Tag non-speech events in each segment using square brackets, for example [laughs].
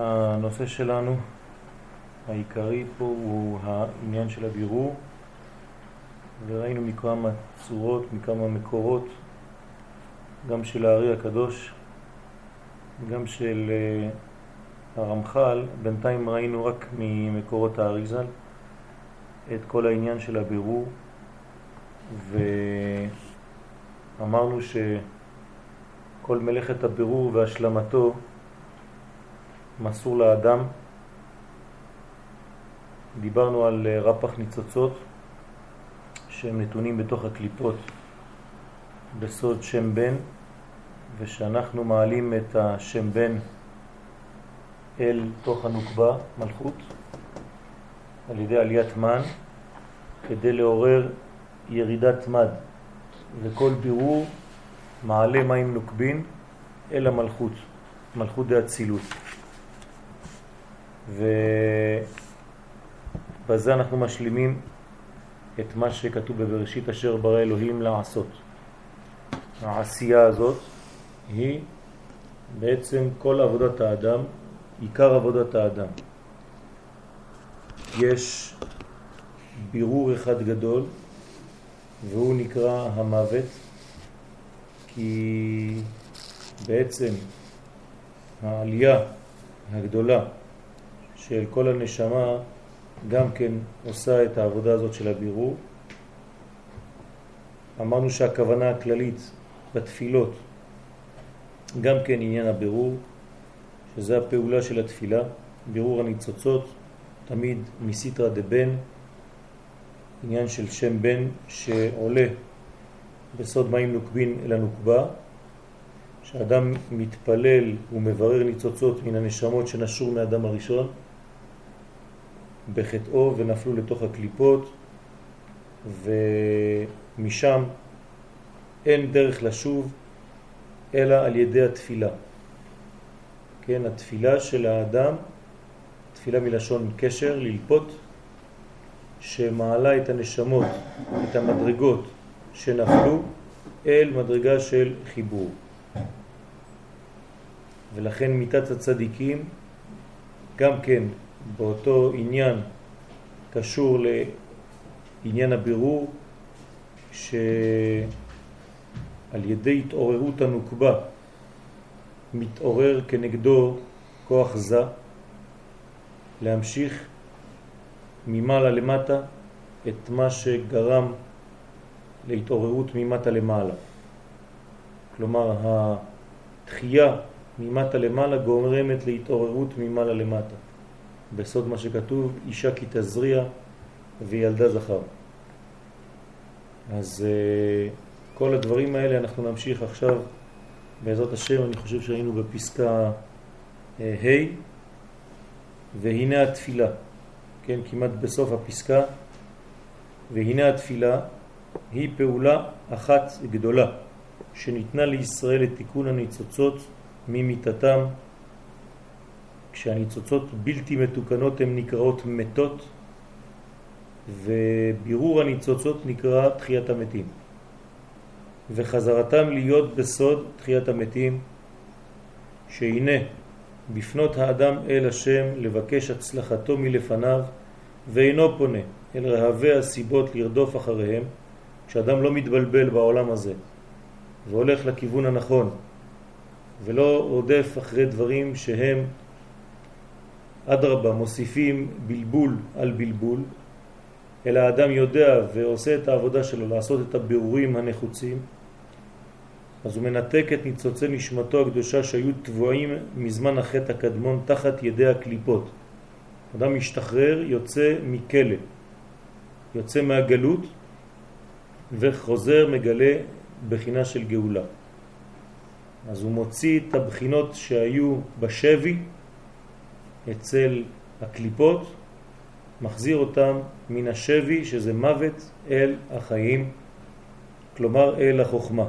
הנושא שלנו העיקרי פה הוא העניין של הבירור. וראינו מכמה צורות, מכמה מקורות גם של הארי הקדוש גם של אה, הרמח"ל, בינתיים ראינו רק ממקורות האריזל את כל העניין של הבירור. ואמרנו שכל מלאכת הבירור והשלמתו מסור לאדם. דיברנו על אה, רפח ניצוצות שהם נתונים בתוך הקליפות בסוד שם בן ושאנחנו מעלים את השם בן אל תוך הנוקבה, מלכות, על ידי עליית מן, כדי לעורר ירידת מד, וכל בירור מעלה מים נוקבין אל המלכות, מלכות דאצילות. ובזה אנחנו משלימים את מה שכתוב בבראשית אשר ברא אלוהים לעשות. העשייה הזאת היא בעצם כל עבודת האדם, עיקר עבודת האדם. יש בירור אחד גדול והוא נקרא המוות כי בעצם העלייה הגדולה של כל הנשמה גם כן עושה את העבודה הזאת של הבירור. אמרנו שהכוונה הכללית בתפילות גם כן עניין הבירור, שזה הפעולה של התפילה, בירור הניצוצות, תמיד מסיטרא דבן, עניין של שם בן שעולה בסוד מים נוקבין אל הנוקבה, שאדם מתפלל ומברר ניצוצות מן הנשמות שנשרו מאדם הראשון בחטאו ונפלו לתוך הקליפות ומשם אין דרך לשוב אלא על ידי התפילה. כן, התפילה של האדם, תפילה מלשון קשר, ללפות, שמעלה את הנשמות, את המדרגות שנפלו אל מדרגה של חיבור. ולכן מיטת הצדיקים גם כן באותו עניין קשור לעניין הבירור שעל ידי התעוררות הנוקבה מתעורר כנגדו כוח זה להמשיך ממעלה למטה את מה שגרם להתעוררות ממטה למעלה. כלומר, התחייה ממטה למעלה גורמת להתעוררות ממעלה למטה. בסוד מה שכתוב, אישה כי תזריע וילדה זכר. אז uh, כל הדברים האלה אנחנו נמשיך עכשיו. בעזרת השם, אני חושב שהיינו בפסקה uh, ה' והנה התפילה, כן, כמעט בסוף הפסקה, והנה התפילה היא פעולה אחת גדולה שניתנה לישראל לתיקון הניצוצות ממיטתם כשהניצוצות בלתי מתוקנות הן נקראות מתות ובירור הניצוצות נקרא תחיית המתים. וחזרתם להיות בסוד תחיית המתים שהנה בפנות האדם אל השם לבקש הצלחתו מלפניו ואינו פונה אל רהבי הסיבות לרדוף אחריהם כשאדם לא מתבלבל בעולם הזה והולך לכיוון הנכון ולא רודף אחרי דברים שהם אדרבה, מוסיפים בלבול על בלבול, אלא האדם יודע ועושה את העבודה שלו לעשות את הבירורים הנחוצים, אז הוא מנתק את ניצוצי נשמתו הקדושה שהיו תבועים מזמן החטא הקדמון תחת ידי הקליפות. אדם משתחרר, יוצא מכלא, יוצא מהגלות וחוזר מגלה בחינה של גאולה. אז הוא מוציא את הבחינות שהיו בשבי אצל הקליפות, מחזיר אותם מן השבי, שזה מוות, אל החיים, כלומר אל החוכמה.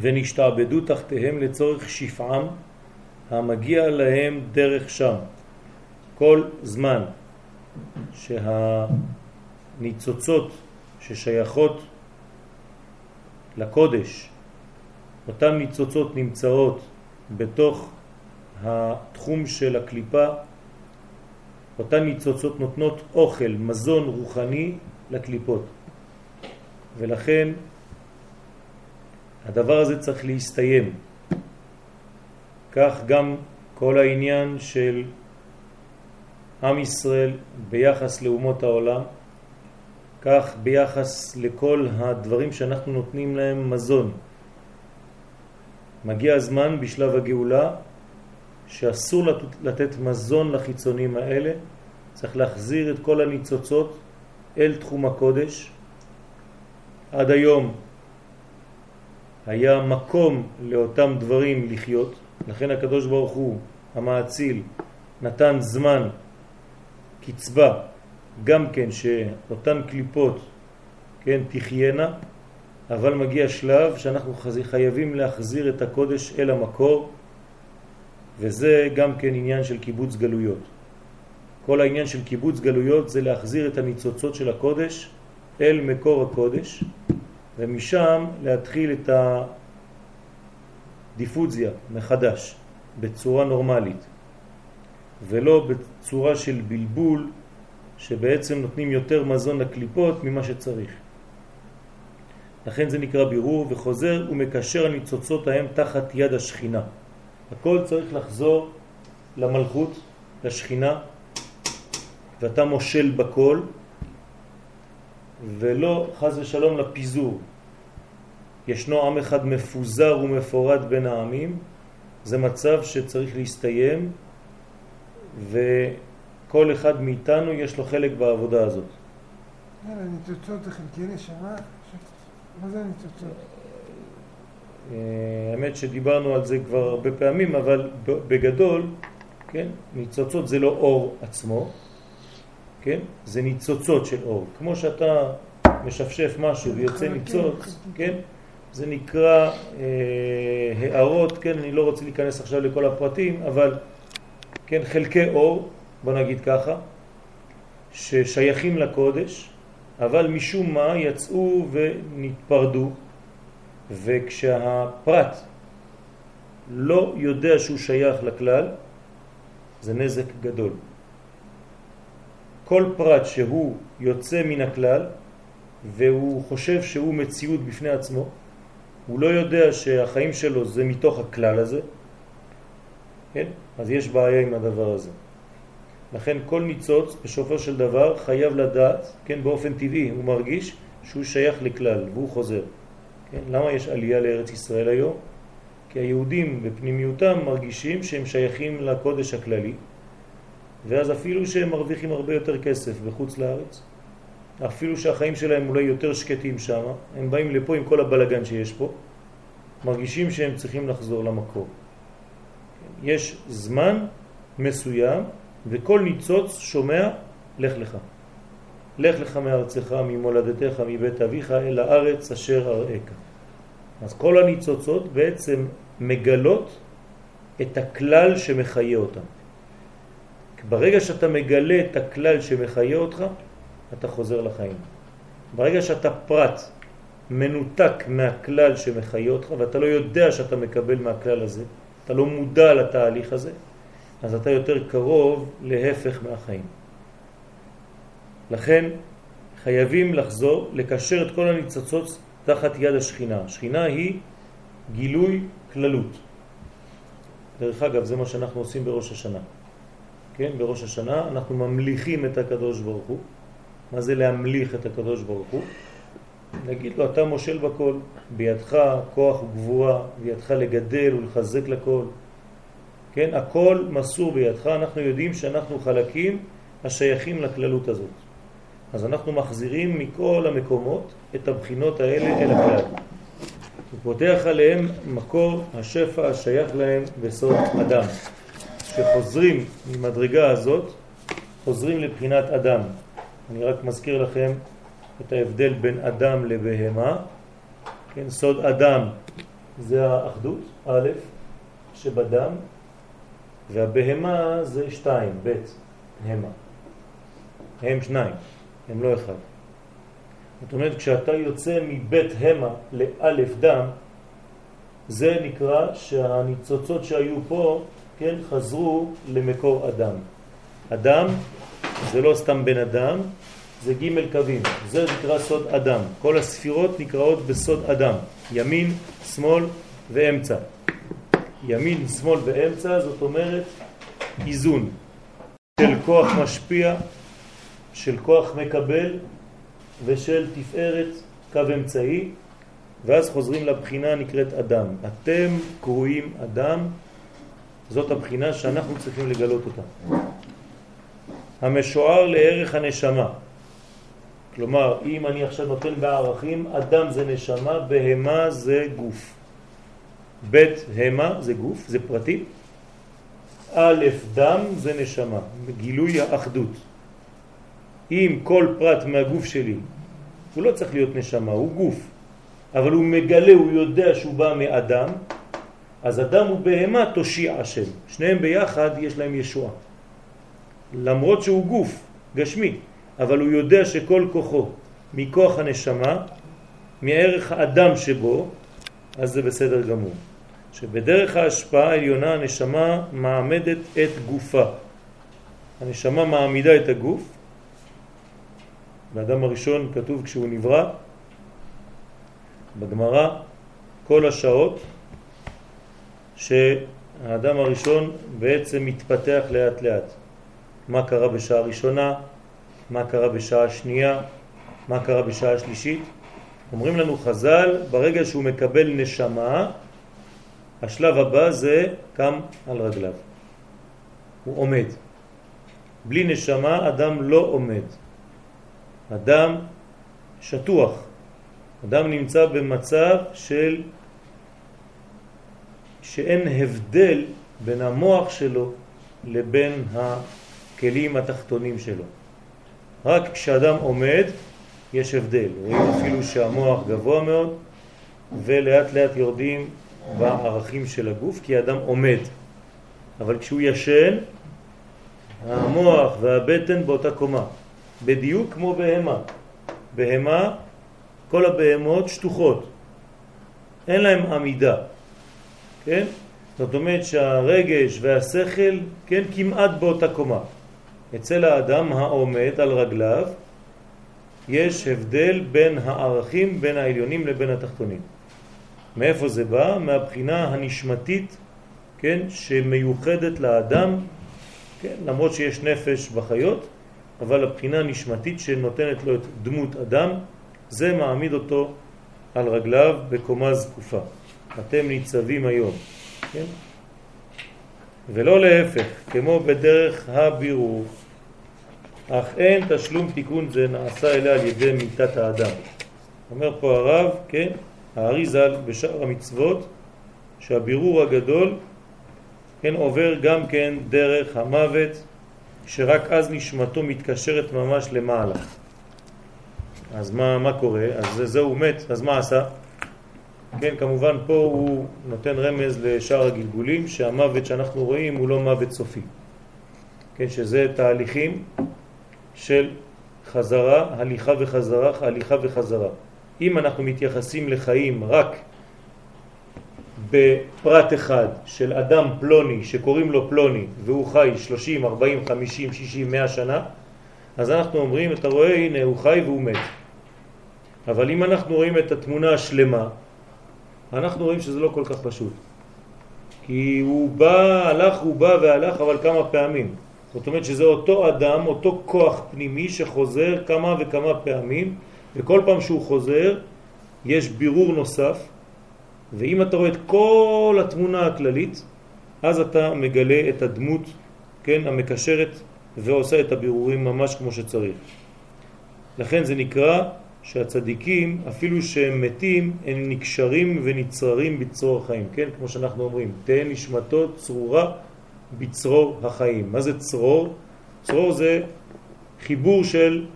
ונשתעבדו תחתיהם לצורך שפעם המגיע להם דרך שם. כל זמן שהניצוצות ששייכות לקודש, אותן ניצוצות נמצאות בתוך התחום של הקליפה, אותן ניצוצות נותנות אוכל, מזון רוחני לקליפות. ולכן הדבר הזה צריך להסתיים. כך גם כל העניין של עם ישראל ביחס לאומות העולם, כך ביחס לכל הדברים שאנחנו נותנים להם מזון. מגיע הזמן בשלב הגאולה שאסור לתת מזון לחיצונים האלה, צריך להחזיר את כל הניצוצות אל תחום הקודש. עד היום היה מקום לאותם דברים לחיות, לכן הקדוש ברוך הוא, המעציל, נתן זמן, קצבה, גם כן שאותן קליפות, כן, תחיינה, אבל מגיע שלב שאנחנו חייבים להחזיר את הקודש אל המקור, וזה גם כן עניין של קיבוץ גלויות. כל העניין של קיבוץ גלויות זה להחזיר את הניצוצות של הקודש אל מקור הקודש, ומשם להתחיל את הדיפוזיה מחדש, בצורה נורמלית, ולא בצורה של בלבול, שבעצם נותנים יותר מזון לקליפות ממה שצריך. לכן זה נקרא בירור וחוזר ומקשר הניצוצות ההם תחת יד השכינה. הכל צריך לחזור למלכות, לשכינה, ואתה מושל בכל, ולא חז ושלום לפיזור. ישנו עם אחד מפוזר ומפורד בין העמים, זה מצב שצריך להסתיים, וכל אחד מאיתנו יש לו חלק בעבודה הזאת. ניצוצות זה חלקי נשמה? מה זה ניצוצות? אה, האמת שדיברנו על זה כבר הרבה פעמים, אבל בגדול, כן, ניצוצות זה לא אור עצמו, כן, זה ניצוצות של אור. כמו שאתה משפשף משהו ויוצא ניצוץ, כן, זה נקרא אה, הערות, כן, אני לא רוצה להיכנס עכשיו לכל הפרטים, אבל כן, חלקי אור, בוא נגיד ככה, ששייכים לקודש, אבל משום מה יצאו ונתפרדו, וכשהפרט לא יודע שהוא שייך לכלל, זה נזק גדול. כל פרט שהוא יוצא מן הכלל והוא חושב שהוא מציאות בפני עצמו, הוא לא יודע שהחיים שלו זה מתוך הכלל הזה, כן? אז יש בעיה עם הדבר הזה. לכן כל ניצוץ בסופו של דבר חייב לדעת, כן, באופן טבעי, הוא מרגיש שהוא שייך לכלל והוא חוזר. כן? למה יש עלייה לארץ ישראל היום? כי היהודים בפנימיותם מרגישים שהם שייכים לקודש הכללי, ואז אפילו שהם מרוויחים הרבה יותר כסף בחוץ לארץ, אפילו שהחיים שלהם אולי יותר שקטים שם, הם באים לפה עם כל הבלגן שיש פה, מרגישים שהם צריכים לחזור למקור. יש זמן מסוים וכל ניצוץ שומע לך לך. לך לך מארצך, ממולדתך, מבית אביך, אל הארץ אשר אראך. אז כל הניצוצות בעצם מגלות את הכלל שמחיה אותם. ברגע שאתה מגלה את הכלל שמחיה אותך, אתה חוזר לחיים. ברגע שאתה פרט מנותק מהכלל שמחיה אותך, ואתה לא יודע שאתה מקבל מהכלל הזה, אתה לא מודע לתהליך הזה, אז אתה יותר קרוב להפך מהחיים. לכן חייבים לחזור, לקשר את כל הניצוצות תחת יד השכינה. השכינה היא גילוי כללות. דרך אגב, זה מה שאנחנו עושים בראש השנה. כן, בראש השנה אנחנו ממליכים את הקדוש ברוך הוא. מה זה להמליך את הקדוש ברוך הוא? נגיד לו, אתה מושל בכל, בידך כוח וגבורה, בידך לגדל ולחזק לכל. כן, הכל מסור בידך, אנחנו יודעים שאנחנו חלקים השייכים לכללות הזאת. אז אנחנו מחזירים מכל המקומות את הבחינות האלה אל הכלל. הוא פותח עליהם מקור השפע השייך להם בסוד אדם. שחוזרים ממדרגה הזאת, חוזרים לבחינת אדם. אני רק מזכיר לכם את ההבדל בין אדם לבהמה. כן, סוד אדם זה האחדות, א', שבדם, והבהמה זה שתיים, ב', המה. הם שניים. הם לא אחד. זאת אומרת, כשאתה יוצא מבית המה לאלף דם, זה נקרא שהניצוצות שהיו פה כן, חזרו למקור אדם. אדם זה לא סתם בן אדם, זה ג' קווים, זה נקרא סוד אדם. כל הספירות נקראות בסוד אדם, ימין, שמאל ואמצע. ימין, שמאל ואמצע זאת אומרת איזון של כוח משפיע, של כוח מקבל ושל תפארת קו אמצעי, ואז חוזרים לבחינה נקראת אדם. אתם קרואים אדם, זאת הבחינה שאנחנו צריכים לגלות אותה. המשוער לערך הנשמה. כלומר, אם אני עכשיו נותן בערכים, אדם זה נשמה, בהמה זה גוף. בית המה זה גוף, זה פרטי. א' דם זה נשמה, גילוי האחדות. אם כל פרט מהגוף שלי, הוא לא צריך להיות נשמה, הוא גוף, אבל הוא מגלה, הוא יודע שהוא בא מאדם, אז אדם ובהמה תושיע השם. שניהם ביחד יש להם ישועה. למרות שהוא גוף, גשמי, אבל הוא יודע שכל כוחו מכוח הנשמה, מערך האדם שבו, אז זה בסדר גמור. שבדרך ההשפעה העליונה הנשמה מעמדת את גופה. הנשמה מעמידה את הגוף. באדם הראשון כתוב כשהוא נברא, בגמרא, כל השעות שהאדם הראשון בעצם מתפתח לאט לאט. מה קרה בשעה הראשונה, מה קרה בשעה השנייה, מה קרה בשעה השלישית. אומרים לנו חז"ל, ברגע שהוא מקבל נשמה, השלב הבא זה קם על רגליו. הוא עומד. בלי נשמה אדם לא עומד. אדם שטוח. אדם נמצא במצב של שאין הבדל בין המוח שלו לבין הכלים התחתונים שלו. רק כשאדם עומד יש הבדל. רואים אפילו שהמוח גבוה מאוד ולאט לאט יורדים בערכים של הגוף כי האדם עומד. אבל כשהוא ישן, המוח והבטן באותה קומה. בדיוק כמו בהמה. בהמה, כל הבהמות שטוחות. אין להם עמידה. כן? זאת אומרת שהרגש והשכל, כן, כמעט באותה קומה. אצל האדם העומד על רגליו יש הבדל בין הערכים, בין העליונים לבין התחתונים. מאיפה זה בא? מהבחינה הנשמתית, כן, שמיוחדת לאדם, כן, למרות שיש נפש בחיות, אבל הבחינה הנשמתית שנותנת לו את דמות אדם, זה מעמיד אותו על רגליו בקומה זקופה. אתם ניצבים היום, כן? ולא להפך, כמו בדרך הבירור, אך אין תשלום תיקון זה נעשה אליה על ידי מיטת האדם. אומר פה הרב, כן, הארי ז"ל בשאר המצוות, שהבירור הגדול, כן, עובר גם כן דרך המוות, שרק אז נשמתו מתקשרת ממש למעלה. אז מה, מה קורה? אז זהו מת, אז מה עשה? כן, כמובן פה הוא נותן רמז לשאר הגלגולים שהמוות שאנחנו רואים הוא לא מוות סופי. כן, שזה תהליכים של חזרה, הליכה וחזרה, הליכה וחזרה. אם אנחנו מתייחסים לחיים רק בפרט אחד של אדם פלוני שקוראים לו פלוני והוא חי 30, 40, 50, 60, 100 שנה, אז אנחנו אומרים, אתה רואה, הנה הוא חי והוא מת. אבל אם אנחנו רואים את התמונה השלמה, אנחנו רואים שזה לא כל כך פשוט. כי הוא בא, הלך, הוא בא והלך, אבל כמה פעמים. זאת אומרת שזה אותו אדם, אותו כוח פנימי שחוזר כמה וכמה פעמים, וכל פעם שהוא חוזר יש בירור נוסף, ואם אתה רואה את כל התמונה הכללית, אז אתה מגלה את הדמות, כן, המקשרת ועושה את הבירורים ממש כמו שצריך. לכן זה נקרא שהצדיקים, אפילו שהם מתים, הם נקשרים ונצררים בצרור החיים, כן? כמו שאנחנו אומרים, תהא נשמתו צרורה בצרור החיים. מה זה צרור? צרור זה חיבור של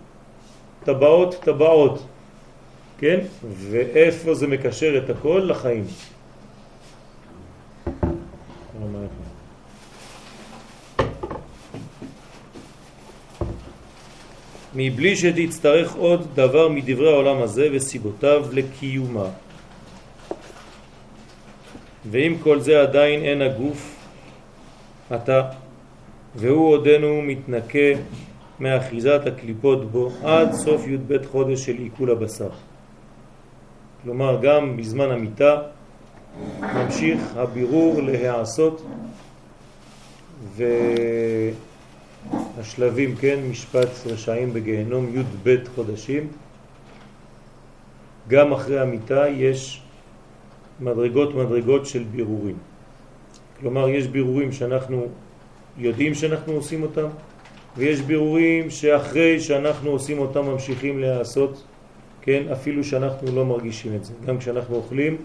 טבעות טבעות, כן? ואיפה זה מקשר את הכל? לחיים. מבלי שתצטרך עוד דבר מדברי העולם הזה וסיבותיו לקיומה. ועם כל זה עדיין אין הגוף עתה, והוא עודנו מתנקה מאחיזת הקליפות בו עד סוף י"ב חודש של עיכול הבשר. כלומר, גם בזמן המיטה ממשיך הבירור להיעשות והשלבים, כן, משפט רשעים בגיהנום י"ב חודשים. גם אחרי המיטה יש מדרגות מדרגות של בירורים. כלומר, יש בירורים שאנחנו יודעים שאנחנו עושים אותם, ויש בירורים שאחרי שאנחנו עושים אותם ממשיכים להיעשות, כן, אפילו שאנחנו לא מרגישים את זה. גם כשאנחנו אוכלים,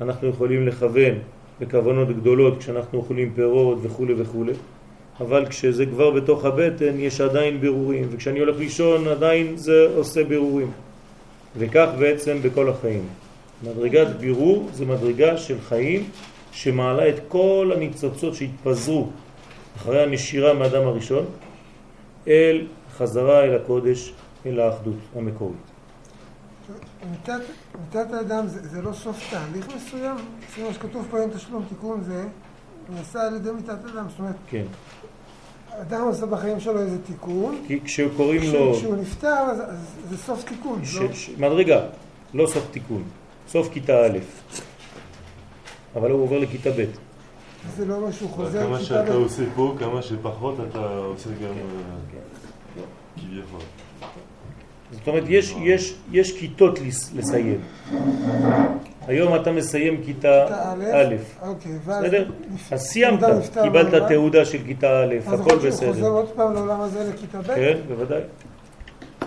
אנחנו יכולים לכוון בכוונות גדולות כשאנחנו אוכלים פירות וכו' וכו', אבל כשזה כבר בתוך הבטן יש עדיין בירורים, וכשאני הולך לישון עדיין זה עושה בירורים. וכך בעצם בכל החיים. מדרגת בירור זה מדרגה של חיים שמעלה את כל הניצוצות שהתפזרו אחרי הנשירה מאדם הראשון אל חזרה אל הקודש, אל האחדות המקורית. מיתת האדם זה, זה לא סוף תהליך מסוים? לפי מה שכתוב פה אין תשלום תיקון זה נעשה על ידי מיתת האדם, זאת אומרת... כן. אדם עושה בחיים שלו איזה תיקון. כי כשקוראים לו... כשהוא נפטר אז, אז זה סוף תיקון, ש... לא? ש... מדרגה, לא סוף תיקון, סוף כיתה א', אבל הוא עובר לכיתה ב'. זה לא משהו חוזר כמה שאתה. עושה פה, כמה שפחות אתה עושה גם אה, כביכול. זאת אומרת, יש, יש, יש כיתות לס- לסיים. היום אתה מסיים כיתה א', אוקיי. בסדר? אז סיימת, קיבלת תעודה של כיתה א', אז הכל יכול להיות שהוא חוזר בסדר. עוד פעם לעולם הזה לכיתה ב'? כן, בוודאי.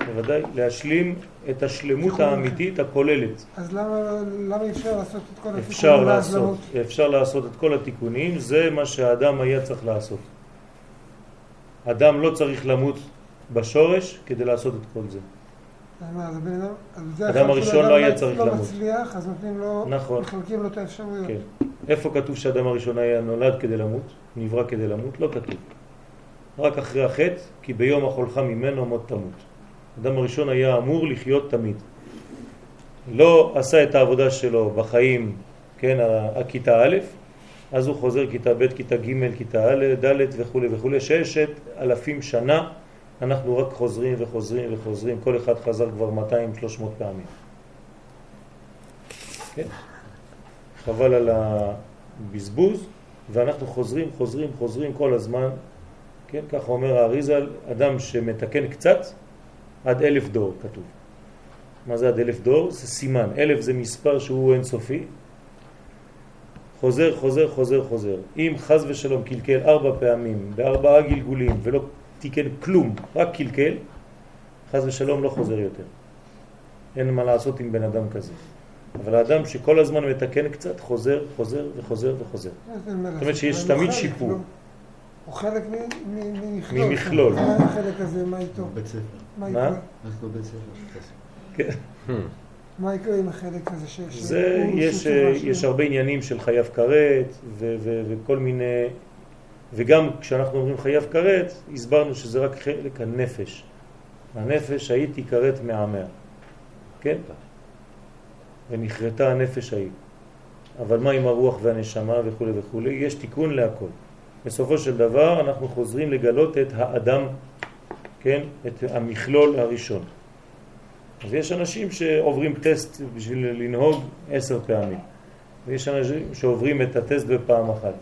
בוודאי, להשלים את השלמות להיות. האמיתית הכוללת. אז למה אי אפשר לעשות את כל התיקונים לעשות? אפשר לעשות את כל התיקונים, זה מה שהאדם היה צריך לעשות. אדם לא צריך למות בשורש כדי לעשות את כל זה. אז מה, אז הבן אדם... הראשון לא היה לא- צריך לא למות. מצליח, אז נותנים לו... נכון. מחלקים לו את האפשרויות. כן. איפה כתוב שאדם הראשון היה נולד כדי למות? נברא כדי למות? לא כתוב. רק אחרי החטא, כי ביום אכולך ממנו מות תמות. אדם הראשון היה אמור לחיות תמיד. לא עשה את העבודה שלו בחיים, כן, הכיתה א', אז הוא חוזר כיתה ב', כיתה ג', כיתה א', ד' וכו' וכו', ששת אלפים שנה אנחנו רק חוזרים וחוזרים וחוזרים, כל אחד חזר כבר 200-300 פעמים. כן? חבל על הבזבוז, ואנחנו חוזרים, חוזרים, חוזרים כל הזמן, כן? ככה אומר האריזל, אדם שמתקן קצת, עד אלף דור כתוב. מה זה עד אלף דור? זה סימן. אלף זה מספר שהוא אינסופי. חוזר, חוזר, חוזר, חוזר. אם חז ושלום קלקל ארבע פעמים, בארבעה גלגולים, ולא תיקן כלום, רק קלקל, חז ושלום לא חוזר יותר. אין מה לעשות עם בן אדם כזה. אבל האדם שכל הזמן מתקן קצת, חוזר, חוזר וחוזר וחוזר. מה אומרת שיש תמיד חלק, שיפור. לא? הוא חלק מ- מ- ממכלול. ממכלול. מה החלק הזה, מה איתו? בית ספר. מה לא בית ספר? כן. מה יקרה עם החלק הזה ש... זה, יש, אה? יש הרבה עניינים של חייב כרת וכל מיני, וגם כשאנחנו אומרים חייב כרת, הסברנו שזה רק חלק הנפש. הנפש הייתי כרת מעמיה, כן? ונכרתה הנפש ההיא. אבל מה עם הרוח והנשמה וכו' וכו', יש תיקון להכל. בסופו של דבר אנחנו חוזרים לגלות את האדם, כן? את המכלול הראשון. אז יש אנשים שעוברים טסט בשביל לנהוג עשר פעמים, ויש אנשים שעוברים את הטסט בפעם אחת.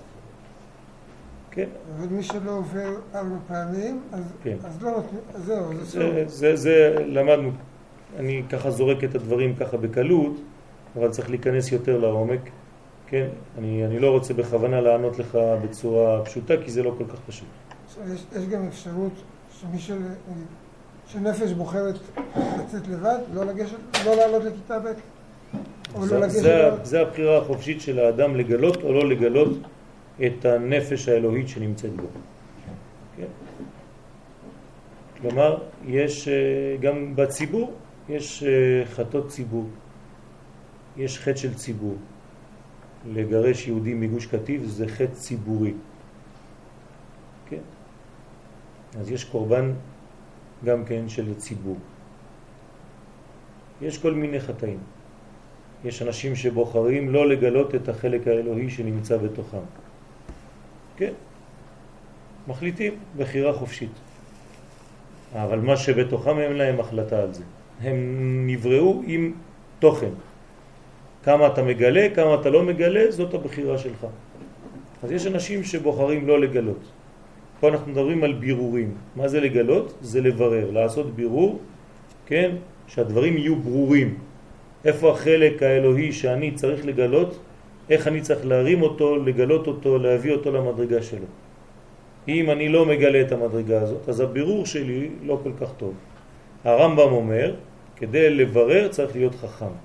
כן, אבל מי שלא עובר ארבע פעמים, אז כן. אז לא נותנים, אז זהו, זה, אסור. זה, זה למדנו, אני ככה זורק את הדברים ככה בקלות, אבל צריך להיכנס יותר לעומק, כן? אני, אני לא רוצה בכוונה לענות לך בצורה פשוטה, כי זה לא כל כך פשוט. יש, יש גם אפשרות שמי של... שנפש בוחרת לצאת לבד, לא לגשת, לא לעלות לכיתה ב', או זה, לא לגשת... זה, זה הבחירה החופשית של האדם לגלות או לא לגלות את הנפש האלוהית שנמצאת בו. כן? כלומר, יש אה, גם בציבור, יש אה, חטות ציבור, יש חטא של ציבור. לגרש יהודים מגוש קטיף זה חטא ציבורי. כן? אז יש קורבן גם כן של הציבור. יש כל מיני חטאים. יש אנשים שבוחרים לא לגלות את החלק האלוהי שנמצא בתוכם. כן. מחליטים בחירה חופשית. אבל מה שבתוכם אין להם החלטה על זה. הם נבראו עם תוכן. כמה אתה מגלה, כמה אתה לא מגלה, זאת הבחירה שלך. אז יש אנשים שבוחרים לא לגלות. פה אנחנו מדברים על בירורים. מה זה לגלות? זה לברר, לעשות בירור, כן? שהדברים יהיו ברורים. איפה החלק האלוהי שאני צריך לגלות, איך אני צריך להרים אותו, לגלות אותו, להביא אותו למדרגה שלו. אם אני לא מגלה את המדרגה הזאת, אז הבירור שלי לא כל כך טוב. הרמב"ם אומר, כדי לברר צריך להיות חכם.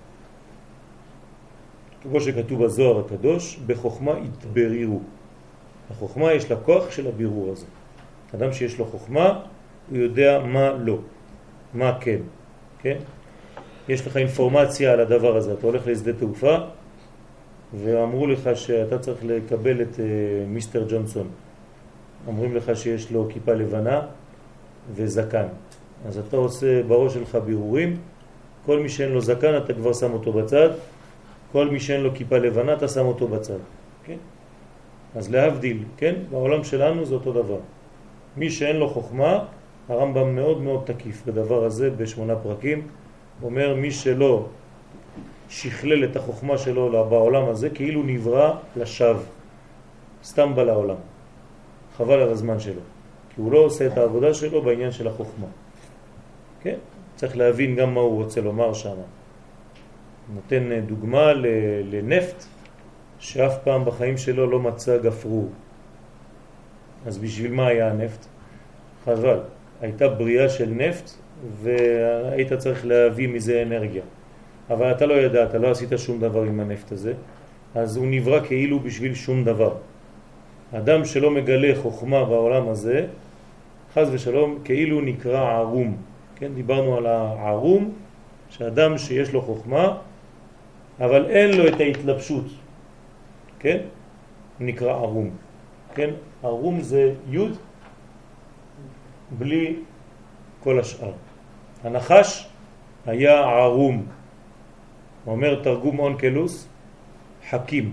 כמו שכתוב בזוהר הקדוש, בחוכמה התברירו. החוכמה יש לה כוח של הבירור הזה. אדם שיש לו חוכמה, הוא יודע מה לא, מה כן, כן? יש לך אינפורמציה על הדבר הזה, אתה הולך לשדה תעופה ואמרו לך שאתה צריך לקבל את uh, מיסטר ג'ונסון. אומרים לך שיש לו כיפה לבנה וזקן. אז אתה עושה בראש שלך בירורים, כל מי שאין לו זקן אתה כבר שם אותו בצד, כל מי שאין לו כיפה לבנה אתה שם אותו בצד. כן? אז להבדיל, כן? בעולם שלנו זה אותו דבר. מי שאין לו חוכמה, הרמב"ם מאוד מאוד תקיף בדבר הזה בשמונה פרקים, אומר מי שלא שכלל את החוכמה שלו בעולם הזה כאילו נברא לשווא, סתם בא לעולם. חבל על הזמן שלו, כי הוא לא עושה את העבודה שלו בעניין של החוכמה. כן? צריך להבין גם מה הוא רוצה לומר שם. נותן דוגמה לנפט שאף פעם בחיים שלו לא מצא גפרור. אז בשביל מה היה הנפט? חבל. הייתה בריאה של נפט והיית צריך להביא מזה אנרגיה. אבל אתה לא ידעת, לא עשית שום דבר עם הנפט הזה, אז הוא נברא כאילו בשביל שום דבר. אדם שלא מגלה חוכמה בעולם הזה, חז ושלום, כאילו נקרא ערום. כן, דיברנו על הערום, שאדם שיש לו חוכמה, אבל אין לו את ההתלבשות, כן? נקרא ערום. כן? ערום זה י' בלי כל השאר. הנחש היה ערום. אומר תרגום אונקלוס, חכים.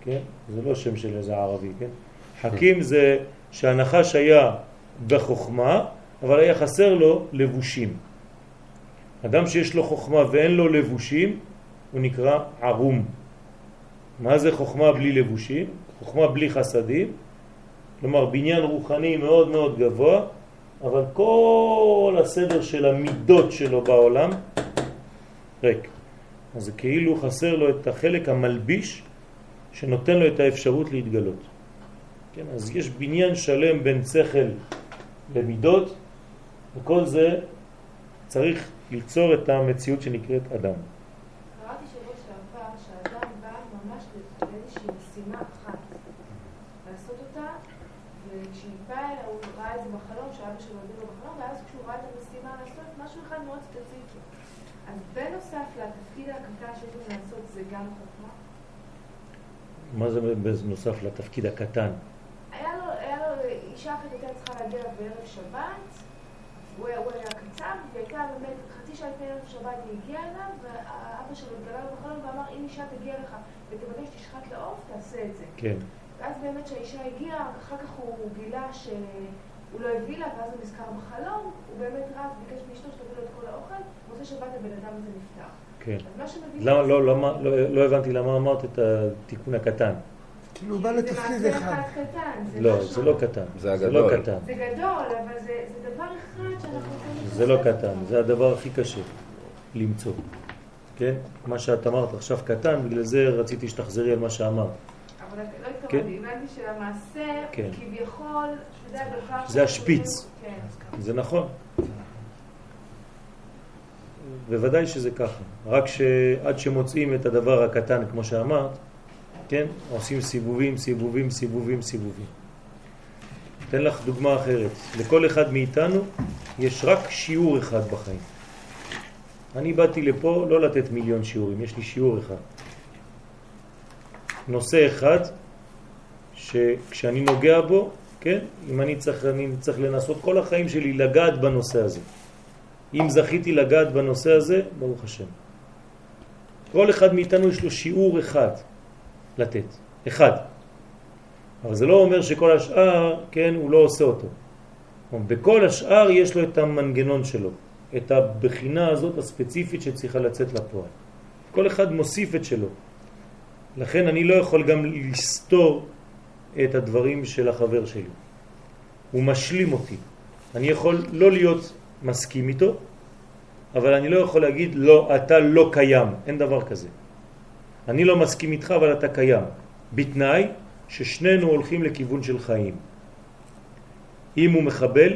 כן? זה לא שם של איזה ערבי, כן? חכים זה שהנחש היה בחוכמה, אבל היה חסר לו לבושים. אדם שיש לו חוכמה ואין לו לבושים, הוא נקרא ערום. מה זה חוכמה בלי לבושים? חוכמה בלי חסדים, כלומר בניין רוחני מאוד מאוד גבוה, אבל כל הסדר של המידות שלו בעולם ריק. אז זה כאילו חסר לו את החלק המלביש שנותן לו את האפשרות להתגלות. כן, אז יש בניין שלם בין שכל למידות, וכל זה צריך ליצור את המציאות שנקראת אדם. קראתי שבוע שאדם בא ממש אותה, באה, הוא ראה את זה בחלום, שאבא שלו הביא לו בחלום, ואז כשהוא ראה את המשימה לעשות משהו אחד מאוד ספציפי. אז בנוסף לתפקיד הקטן שיש לו לעשות זה גם חוכמה? מה זה בנוסף לתפקיד הקטן? היה לו, היה לו אישה אחת הייתה צריכה להגיע בערב שבת, הוא היה, הוא היה קצב, והייתה באמת, חצי שעה לפני ערב שבת היא הגיעה אליו, והאבא שלו התגלה לו בחלום ואמר, אם אישה תגיע לך ותבקש תשחט לעוף, תעשה את זה. כן. ואז באמת כשהאישה הגיעה, אחר כך הוא, גילה שהוא לא הביא לה, ואז הוא נזכר בחלום, הוא באמת רב, ביקש מאשתו שתביא לו את כל האוכל, מוצא שבת הבן אדם הזה נפטר. כן. אז מה שמביא... לא, לא, לא, לא, לא הבנתי למה אמרת את התיקון הקטן. כאילו הוא בא לתפקיד זה אחד. זה לא, זה לא קטן. זה זה לא הגדול. קטן. זה גדול, אבל זה, זה דבר אחד שאנחנו. זה לא קטן. זה הדבר הכי קשה למצוא. כן? מה שאת אמרת עכשיו קטן, בגלל זה רציתי שתחזרי על מה שאמרת. אבל לא כן. התכוונתי, הבנתי שלמעשה, כן. כביכול, זה השפיץ. זה נכון. בוודאי שזה ככה. רק שעד שמוצאים את הדבר הקטן, כמו שאמרת, כן, עושים סיבובים, סיבובים, סיבובים, סיבובים. אתן לך דוגמה אחרת. לכל אחד מאיתנו יש רק שיעור אחד בחיים. אני באתי לפה לא לתת מיליון שיעורים, יש לי שיעור אחד. נושא אחד שכשאני נוגע בו, כן, אם אני צריך, אני צריך לנסות כל החיים שלי לגעת בנושא הזה. אם זכיתי לגעת בנושא הזה, ברוך השם. כל אחד מאיתנו יש לו שיעור אחד לתת, אחד. אבל זה לא אומר שכל השאר, כן, הוא לא עושה אותו. בכל השאר יש לו את המנגנון שלו, את הבחינה הזאת הספציפית שצריכה לצאת לפועל. כל אחד מוסיף את שלו. לכן אני לא יכול גם לסתור את הדברים של החבר שלי. הוא משלים אותי. אני יכול לא להיות מסכים איתו, אבל אני לא יכול להגיד, לא, אתה לא קיים. אין דבר כזה. אני לא מסכים איתך, אבל אתה קיים. בתנאי ששנינו הולכים לכיוון של חיים. אם הוא מחבל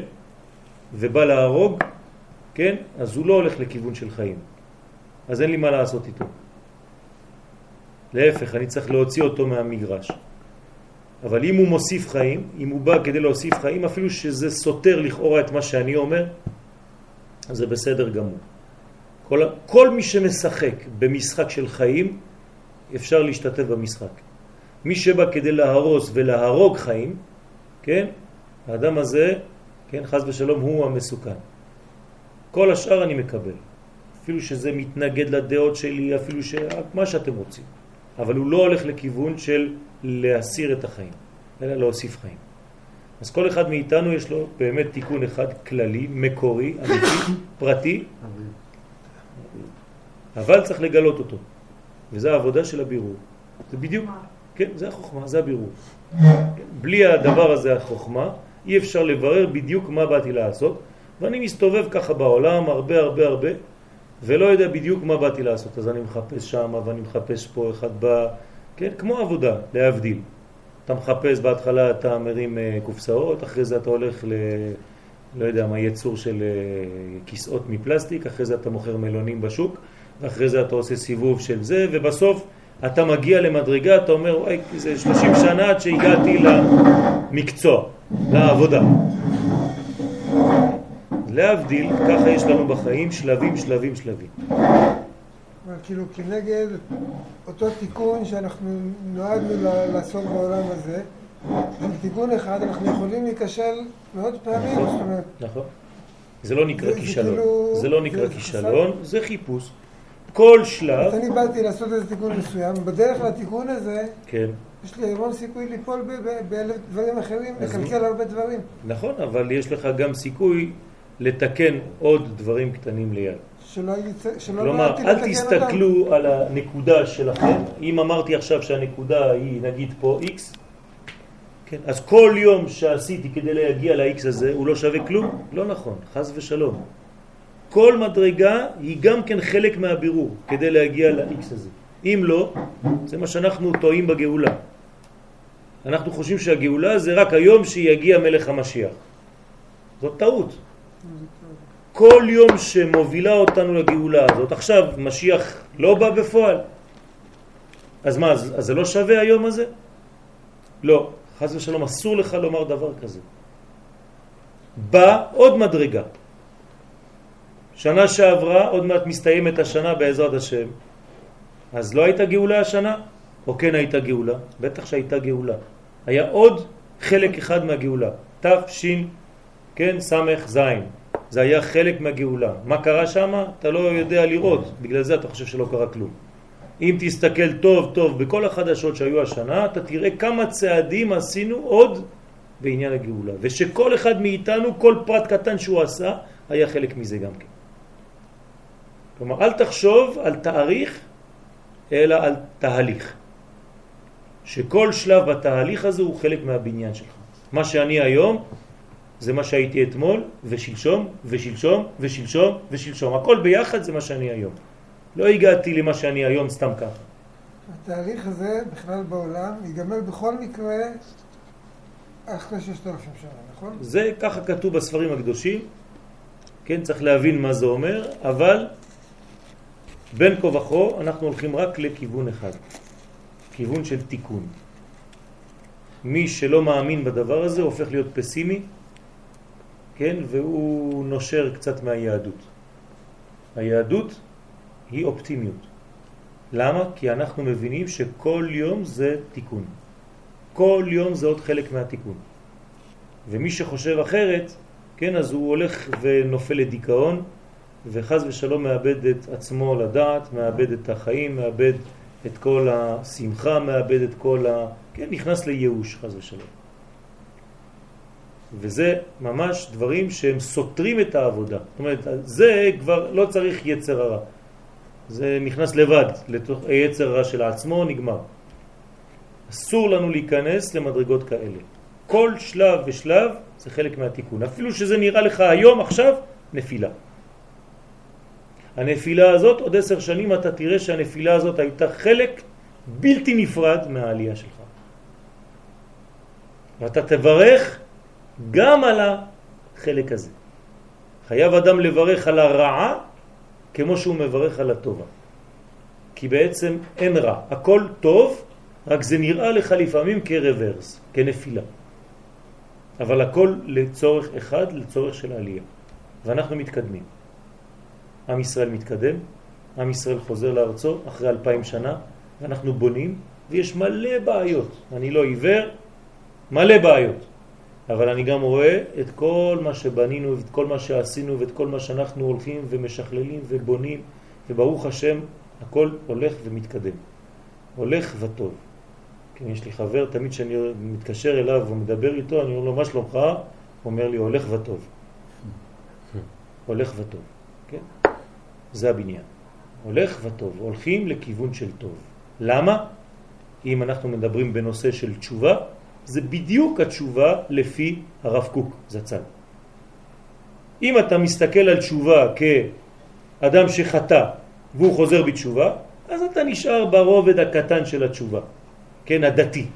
ובא להרוג, כן, אז הוא לא הולך לכיוון של חיים. אז אין לי מה לעשות איתו. להפך, אני צריך להוציא אותו מהמגרש. אבל אם הוא מוסיף חיים, אם הוא בא כדי להוסיף חיים, אפילו שזה סותר לכאורה את מה שאני אומר, זה בסדר גמור. כל, כל מי שמשחק במשחק של חיים, אפשר להשתתף במשחק. מי שבא כדי להרוס ולהרוג חיים, כן, האדם הזה, כן, חז ושלום, הוא המסוכן. כל השאר אני מקבל. אפילו שזה מתנגד לדעות שלי, אפילו ש... מה שאתם רוצים. אבל הוא לא הולך לכיוון של להסיר את החיים, אלא להוסיף חיים. אז כל אחד מאיתנו יש לו באמת תיקון אחד כללי, מקורי, אמיתי, [coughs] פרטי, אבל צריך לגלות אותו. וזה העבודה של הבירור. זה בדיוק, כן, זה החוכמה, זה הבירור. בלי הדבר הזה, החוכמה, אי אפשר לברר בדיוק מה באתי לעשות, ואני מסתובב ככה בעולם הרבה הרבה הרבה, ולא יודע בדיוק מה באתי לעשות. אז אני מחפש שם, ואני מחפש פה, אחד בא, כן, כמו עבודה, להבדיל. אתה מחפש בהתחלה, אתה מרים אה, קופסאות, אחרי זה אתה הולך ל... לא יודע מה, יצור של אה, כיסאות מפלסטיק, אחרי זה אתה מוכר מלונים בשוק, ואחרי זה אתה עושה סיבוב של זה, ובסוף אתה מגיע למדרגה, אתה אומר, וואי, זה 30 שנה עד שהגעתי למקצוע, לעבודה. להבדיל, ככה יש לנו בחיים שלבים, שלבים, שלבים. כאילו כנגד אותו תיקון שאנחנו נועדנו לעשות בעולם הזה, תיקון אחד אנחנו יכולים להיכשל מאוד פעמים, נכון, זאת אומרת... נכון. זה לא נקרא כישלון. כאילו- זה לא נקרא כישלון, זה חיפוש. כל שלב, אני באתי לעשות איזה תיקון מסוים, בדרך לתיקון הזה, כן, יש לי המון סיכוי ליפול באלף דברים אחרים, לקלקל הרבה דברים. נכון, אבל יש לך גם סיכוי לתקן עוד דברים קטנים ליד. שלא יצא- שלא כלומר, אל לתקן אותם. תסתכלו על הנקודה שלכם. אם אמרתי עכשיו שהנקודה היא נגיד פה x, כן, אז כל יום שעשיתי כדי להגיע ל-x הזה הוא לא שווה כלום? לא נכון, חז ושלום. כל מדרגה היא גם כן חלק מהבירור כדי להגיע ל-x הזה. אם לא, זה מה שאנחנו טועים בגאולה. אנחנו חושבים שהגאולה זה רק היום שיגיע מלך המשיח. זאת טעות. כל יום שמובילה אותנו לגאולה הזאת, עכשיו משיח לא בא בפועל, אז מה, אז, אז זה לא שווה היום הזה? לא, חס ושלום, אסור לך לומר דבר כזה. בא עוד מדרגה. שנה שעברה, עוד מעט מסתיימת השנה בעזרת השם. אז לא הייתה גאולה השנה? או כן הייתה גאולה? בטח שהייתה גאולה. היה עוד חלק אחד מהגאולה, תש, כן, סמך זין. זה היה חלק מהגאולה. מה קרה שם? אתה לא יודע לראות, בגלל זה אתה חושב שלא קרה כלום. אם תסתכל טוב טוב בכל החדשות שהיו השנה, אתה תראה כמה צעדים עשינו עוד בעניין הגאולה. ושכל אחד מאיתנו, כל פרט קטן שהוא עשה, היה חלק מזה גם כן. כלומר, אל תחשוב על תאריך, אלא על תהליך. שכל שלב בתהליך הזה הוא חלק מהבניין שלך. מה שאני היום, זה מה שהייתי אתמול, ושלשום, ושלשום, ושלשום, ושלשום. הכל ביחד זה מה שאני היום. לא הגעתי למה שאני היום סתם ככה. התהליך הזה בכלל בעולם ייגמר בכל מקרה אחרי ששת אלפים שנה, נכון? זה ככה כתוב בספרים הקדושים, כן, צריך להבין מה זה אומר, אבל בין כה וכה אנחנו הולכים רק לכיוון אחד, כיוון של תיקון. מי שלא מאמין בדבר הזה הופך להיות פסימי, כן, והוא נושר קצת מהיהדות. היהדות היא אופטימיות. למה? כי אנחנו מבינים שכל יום זה תיקון. כל יום זה עוד חלק מהתיקון. ומי שחושב אחרת, כן, אז הוא הולך ונופל לדיכאון, וחז ושלום מאבד את עצמו לדעת, מאבד את החיים, מאבד את כל השמחה, מאבד את כל כן, נכנס לייאוש חז ושלום. וזה ממש דברים שהם סותרים את העבודה. זאת אומרת, זה כבר לא צריך יצר הרע. זה נכנס לבד לתוך היצר הרע של עצמו, נגמר. אסור לנו להיכנס למדרגות כאלה. כל שלב ושלב זה חלק מהתיקון. אפילו שזה נראה לך היום, עכשיו, נפילה. הנפילה הזאת, עוד עשר שנים אתה תראה שהנפילה הזאת הייתה חלק בלתי נפרד מהעלייה שלך. ואתה תברך גם על החלק הזה. חייב אדם לברך על הרעה כמו שהוא מברך על הטובה. כי בעצם אין רע, הכל טוב, רק זה נראה לך לפעמים כרוורס, כנפילה. אבל הכל לצורך אחד, לצורך של העלייה. ואנחנו מתקדמים. עם ישראל מתקדם, עם ישראל חוזר לארצו אחרי אלפיים שנה, ואנחנו בונים, ויש מלא בעיות. אני לא עיוור, מלא בעיות. אבל אני גם רואה את כל מה שבנינו, ואת כל מה שעשינו, ואת כל מה שאנחנו הולכים ומשכללים ובונים, וברוך השם, הכל הולך ומתקדם. הולך וטוב. כן, יש לי חבר, תמיד כשאני מתקשר אליו ומדבר איתו, אני אומר לו, מה שלומך? הוא אומר לי, הולך וטוב. הולך וטוב, כן? זה הבניין. הולך וטוב, הולכים לכיוון של טוב. למה? אם אנחנו מדברים בנושא של תשובה, זה בדיוק התשובה לפי הרב קוק זצ"ל. אם אתה מסתכל על תשובה כאדם שחטא והוא חוזר בתשובה, אז אתה נשאר ברובד הקטן של התשובה, כן, הדתי.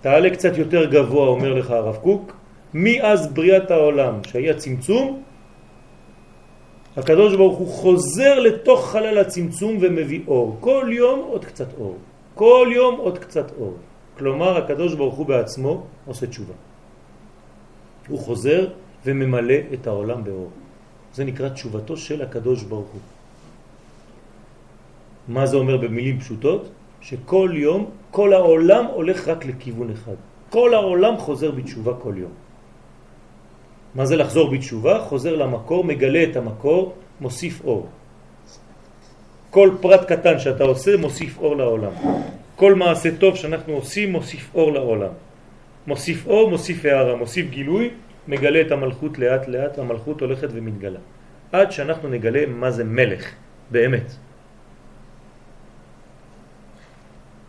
תעלה קצת יותר גבוה, אומר לך הרב קוק, מאז בריאת העולם, שהיה צמצום, הקדוש ברוך הוא חוזר לתוך חלל הצמצום ומביא אור. כל יום עוד קצת אור. כל יום עוד קצת אור. כלומר, הקדוש ברוך הוא בעצמו עושה תשובה. הוא חוזר וממלא את העולם באור. זה נקרא תשובתו של הקדוש ברוך הוא. מה זה אומר במילים פשוטות? שכל יום, כל העולם הולך רק לכיוון אחד. כל העולם חוזר בתשובה כל יום. מה זה לחזור בתשובה? חוזר למקור, מגלה את המקור, מוסיף אור. כל פרט קטן שאתה עושה מוסיף אור לעולם. כל מעשה טוב שאנחנו עושים מוסיף אור לעולם. מוסיף אור, מוסיף הערה, מוסיף גילוי, מגלה את המלכות לאט לאט, המלכות הולכת ומתגלה. עד שאנחנו נגלה מה זה מלך, באמת.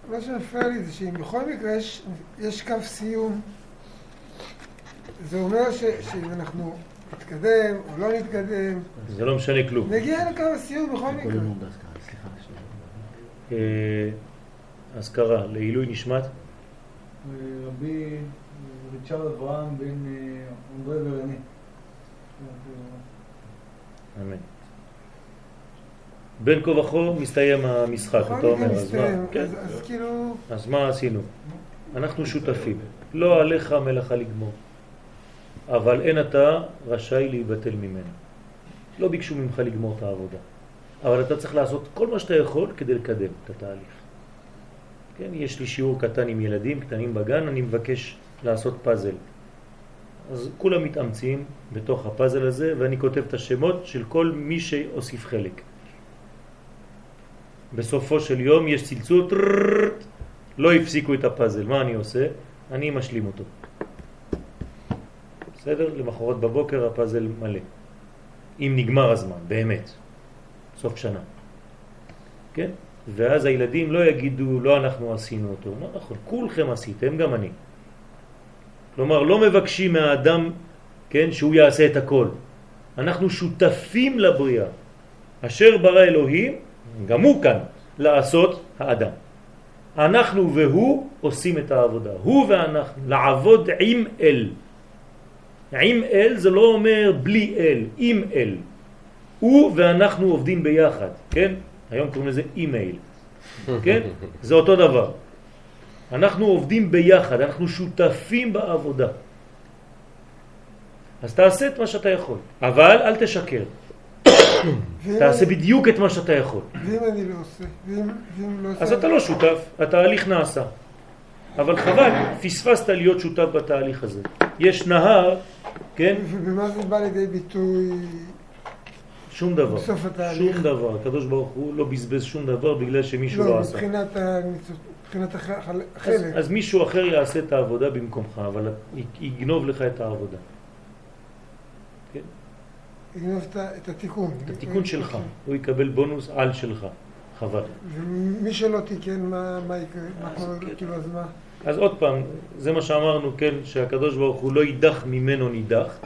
מה שמפריע לי זה שאם בכל מקרה יש, יש קו סיום, זה אומר ש, שאם אנחנו נתקדם או לא נתקדם, זה לא משנה כלום. נגיע לקו הסיום בכל מקרה. אה, אזכרה לעילוי נשמת רבי ריצ'רד אברהם בן אונדרי ורני. אמן. בין כה וכה מסתיים המשחק, אתה אומר, אז מה? כן. אז- כאילו, אז מה עשינו? אנחנו שותפים. לא עליך מלאכה לגמור. אבל אין אתה רשאי להיבטל ממנה. לא ביקשו ממך לגמור את העבודה. אבל אתה צריך לעשות כל מה שאתה יכול כדי לקדם את התהליך. כן, יש לי שיעור קטן עם ילדים קטנים בגן, אני מבקש לעשות פאזל. אז כולם מתאמצים בתוך הפאזל הזה, ואני כותב את השמות של כל מי שהוסיף חלק. בסופו של יום יש צלצול, לא הפסיקו את הפאזל. מה אני עושה? אני משלים אותו. בסדר? למחרת בבוקר הפאזל מלא. אם נגמר הזמן, באמת. סוף שנה. כן? ואז הילדים לא יגידו, לא אנחנו עשינו אותו. לא נכון, כולכם עשיתם, גם אני. כלומר, לא מבקשים מהאדם, כן, שהוא יעשה את הכל. אנחנו שותפים לבריאה. אשר ברא אלוהים, גם הוא כאן, לעשות האדם. אנחנו והוא עושים את העבודה. הוא ואנחנו, לעבוד עם אל. עם אל זה לא אומר בלי אל, עם אל. הוא ואנחנו עובדים ביחד, כן? היום קוראים לזה אימייל, כן? זה אותו דבר. אנחנו עובדים ביחד, אנחנו שותפים בעבודה. אז תעשה את מה שאתה יכול, אבל אל תשקר. תעשה בדיוק את מה שאתה יכול. ואם אני לא עושה, ואם לא עושה... אז אתה לא שותף, התהליך נעשה. אבל חבל, פספסת להיות שותף בתהליך הזה. יש נהר, כן, ובמה זה בא לידי ביטוי? שום דבר. בסוף התהליך. שום דבר. הקדוש ברוך הוא לא בזבז שום דבר בגלל שמישהו לא, לא, עשה. מבחינת הניצוץ- מבחינת הח- החל- אז, החלק. אז מישהו אחר יעשה את העבודה במקומך, אבל י- יגנוב לך את העבודה. כן? יגנוב את התיקון. את התיקון שלך. הוא יקבל בונוס על שלך. חבל. ומי שלא תיקן, מה מה יקרה? מה קורה? כן. כאילו, אז מה? אז עוד פעם, זה מה שאמרנו, כן, שהקדוש ברוך הוא לא יידח ממנו נידח.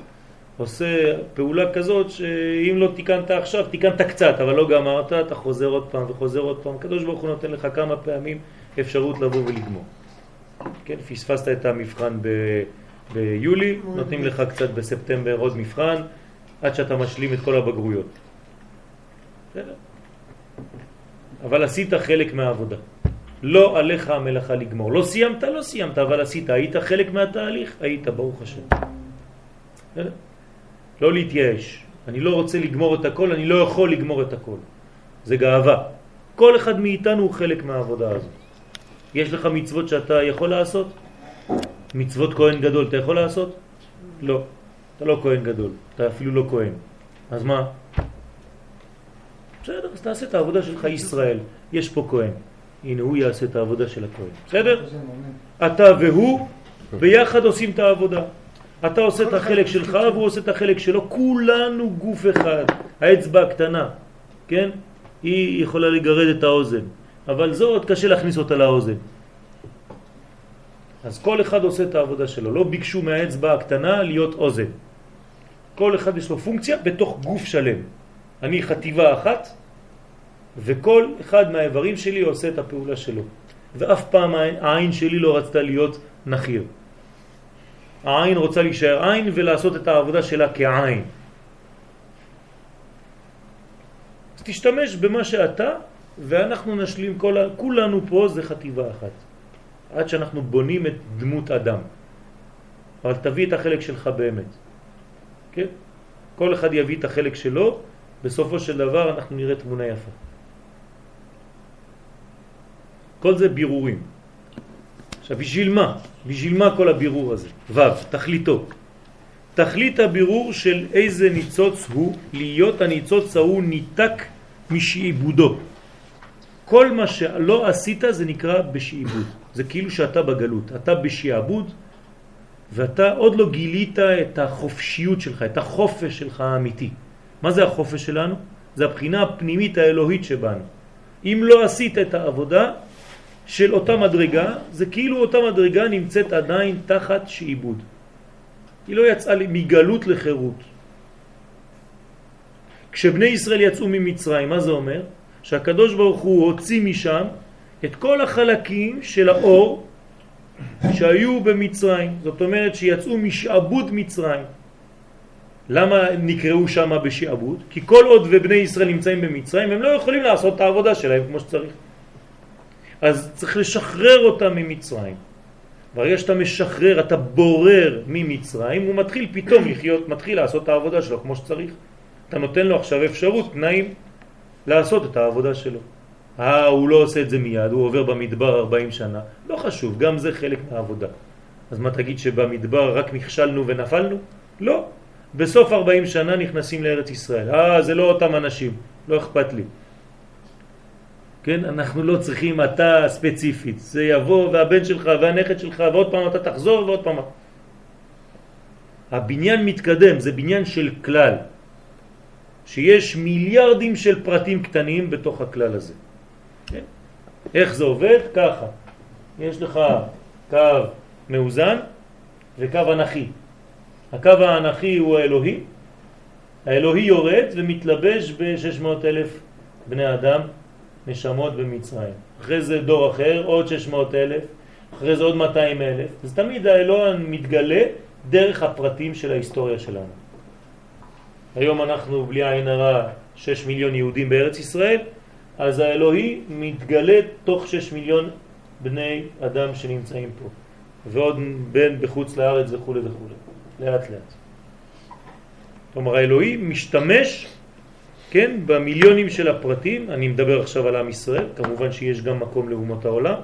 עושה פעולה כזאת שאם לא תיקנת עכשיו, תיקנת קצת, אבל לא גמרת, אתה חוזר עוד פעם וחוזר עוד פעם. הקדוש ברוך הוא נותן לך כמה פעמים אפשרות לבוא ולגמור. כן, פספסת את המבחן ב... ביולי, נותנים לך קצת בספטמבר עוד מבחן, עד שאתה משלים את כל הבגרויות. אבל עשית חלק מהעבודה. לא עליך המלאכה לגמור. לא סיימת, לא סיימת, אבל עשית. היית חלק מהתהליך? היית, ברוך השם. לא להתייאש. אני לא רוצה לגמור את הכל, אני לא יכול לגמור את הכל. זה גאווה. כל אחד מאיתנו הוא חלק מהעבודה הזאת. יש לך מצוות שאתה יכול לעשות? מצוות כהן גדול אתה יכול לעשות? לא. אתה לא כהן גדול, אתה אפילו לא כהן. אז מה? בסדר, אז תעשה את העבודה שלך ישראל. יש פה כהן. הנה, הוא יעשה את העבודה של הכהן. בסדר? אתה והוא ביחד עושים את העבודה. אתה עושה את החלק שלך והוא עושה את החלק שלו, כולנו גוף אחד. האצבע הקטנה, כן? היא יכולה לגרד את האוזן, אבל זו עוד קשה להכניס אותה לאוזן. אז כל אחד עושה את העבודה שלו, לא ביקשו מהאצבע הקטנה להיות אוזן. כל אחד יש לו פונקציה בתוך גוף שלם. אני חטיבה אחת, וכל אחד מהאיברים שלי עושה את הפעולה שלו. ואף פעם העין- שלי לא רצתה להיות נחיר. העין רוצה להישאר עין ולעשות את העבודה שלה כעין. אז תשתמש במה שאתה, ואנחנו נשלים, כל, כולנו פה זה חטיבה אחת. עד שאנחנו בונים את דמות אדם. אבל תביא את החלק שלך באמת. כן? כל אחד יביא את החלק שלו, בסופו של דבר אנחנו נראה תמונה יפה. כל זה בירורים. עכשיו, בשביל מה? בשביל מה כל הבירור הזה? ו', תכליתו. תכלית הבירור של איזה ניצוץ הוא, להיות הניצוץ ההוא ניתק משעיבודו. כל מה שלא עשית זה נקרא בשעיבוד. זה כאילו שאתה בגלות, אתה בשעבוד ואתה עוד לא גילית את החופשיות שלך, את החופש שלך האמיתי. מה זה החופש שלנו? זה הבחינה הפנימית האלוהית שבנו. אם לא עשית את העבודה של אותה מדרגה, זה כאילו אותה מדרגה נמצאת עדיין תחת שעיבוד. היא לא יצאה מגלות לחירות. כשבני ישראל יצאו ממצרים, מה זה אומר? שהקדוש ברוך הוא הוציא משם את כל החלקים של האור שהיו במצרים. זאת אומרת שיצאו משעבוד מצרים. למה נקראו שם בשעבוד? כי כל עוד ובני ישראל נמצאים במצרים, הם לא יכולים לעשות את העבודה שלהם כמו שצריך. אז צריך לשחרר אותם ממצרים. ברגע שאתה משחרר, אתה בורר ממצרים, הוא מתחיל פתאום לחיות, מתחיל לעשות את העבודה שלו כמו שצריך. אתה נותן לו עכשיו אפשרות, תנאים, לעשות את העבודה שלו. אה, הוא לא עושה את זה מיד, הוא עובר במדבר 40 שנה. לא חשוב, גם זה חלק מהעבודה. אז מה תגיד שבמדבר רק נכשלנו ונפלנו? לא. בסוף 40 שנה נכנסים לארץ ישראל. אה, זה לא אותם אנשים, לא אכפת לי. כן, אנחנו לא צריכים אתה ספציפית. זה יבוא והבן שלך והנכד שלך ועוד פעם אתה תחזור ועוד פעם. הבניין מתקדם, זה בניין של כלל. שיש מיליארדים של פרטים קטנים בתוך הכלל הזה. כן? איך זה עובד? ככה. יש לך קו מאוזן וקו אנכי. הקו האנכי הוא האלוהי, האלוהי יורד ומתלבש ב-600 אלף בני אדם, נשמות במצרים. אחרי זה דור אחר, עוד 600 אלף, אחרי זה עוד 200 אלף. אז תמיד האלוה מתגלה דרך הפרטים של ההיסטוריה שלנו. היום אנחנו בלי עין הרע 6 מיליון יהודים בארץ ישראל, אז האלוהי מתגלה תוך 6 מיליון בני אדם שנמצאים פה, ועוד בן בחוץ לארץ וכו' וכו', לאט לאט. כלומר האלוהי משתמש, כן, במיליונים של הפרטים, אני מדבר עכשיו על עם ישראל, כמובן שיש גם מקום לאומות העולם,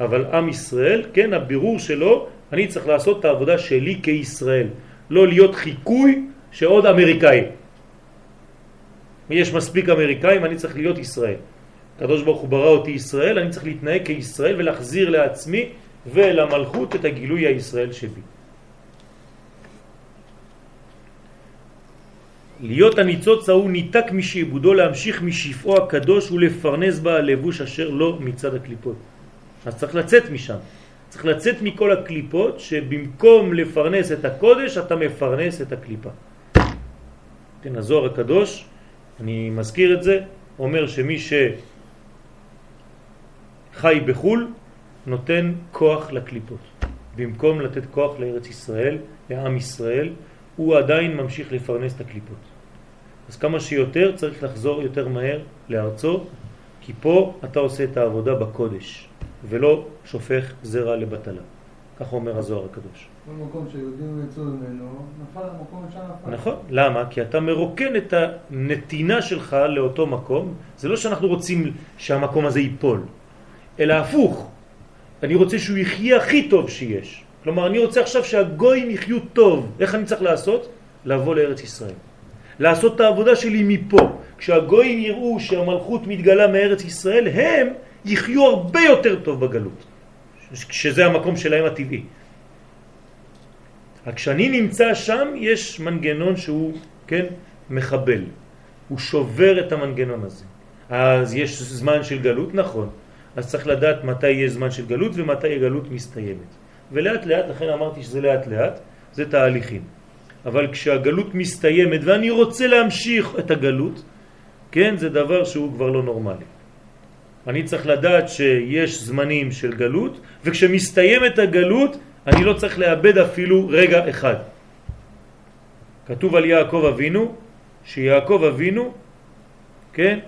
אבל עם ישראל, כן, הבירור שלו, אני צריך לעשות את העבודה שלי כישראל, לא להיות חיקוי שעוד אמריקאי. יש מספיק אמריקאים, אני צריך להיות ישראל. הקדוש ברוך הוא ברא אותי ישראל, אני צריך להתנהג כישראל ולהחזיר לעצמי ולמלכות את הגילוי הישראל שבי. להיות הניצוץ ההוא ניתק משעבודו להמשיך משפעו הקדוש ולפרנס בה הלבוש אשר לא מצד הקליפות. אז צריך לצאת משם. צריך לצאת מכל הקליפות שבמקום לפרנס את הקודש אתה מפרנס את הקליפה. כן, הזוהר הקדוש, אני מזכיר את זה, אומר שמי שחי בחול נותן כוח לקליפות. במקום לתת כוח לארץ ישראל, לעם ישראל, הוא עדיין ממשיך לפרנס את הקליפות. אז כמה שיותר צריך לחזור יותר מהר לארצו, כי פה אתה עושה את העבודה בקודש, ולא שופך זרע לבטלה. כך אומר הזוהר הקדוש. כל מקום שיהודים יצאו ממנו, נפל למקום שם נפל. נכון. למה? כי אתה מרוקן את הנתינה שלך לאותו מקום. זה לא שאנחנו רוצים שהמקום הזה ייפול, אלא הפוך. אני רוצה שהוא יחיה הכי טוב שיש. כלומר, אני רוצה עכשיו שהגויים יחיו טוב. איך אני צריך לעשות? לבוא לארץ ישראל. לעשות את העבודה שלי מפה. כשהגויים יראו שהמלכות מתגלה מארץ ישראל, הם יחיו הרבה יותר טוב בגלות. שזה המקום שלהם הטבעי. רק כשאני נמצא שם, יש מנגנון שהוא, כן, מחבל. הוא שובר את המנגנון הזה. אז יש זמן של גלות, נכון. אז צריך לדעת מתי יש זמן של גלות ומתי הגלות מסתיימת. ולאט לאט, לכן אמרתי שזה לאט לאט, זה תהליכים. אבל כשהגלות מסתיימת ואני רוצה להמשיך את הגלות, כן, זה דבר שהוא כבר לא נורמלי. אני צריך לדעת שיש זמנים של גלות, וכשמסתיימת הגלות אני לא צריך לאבד אפילו רגע אחד. כתוב על יעקב אבינו, שיעקב אבינו, כן,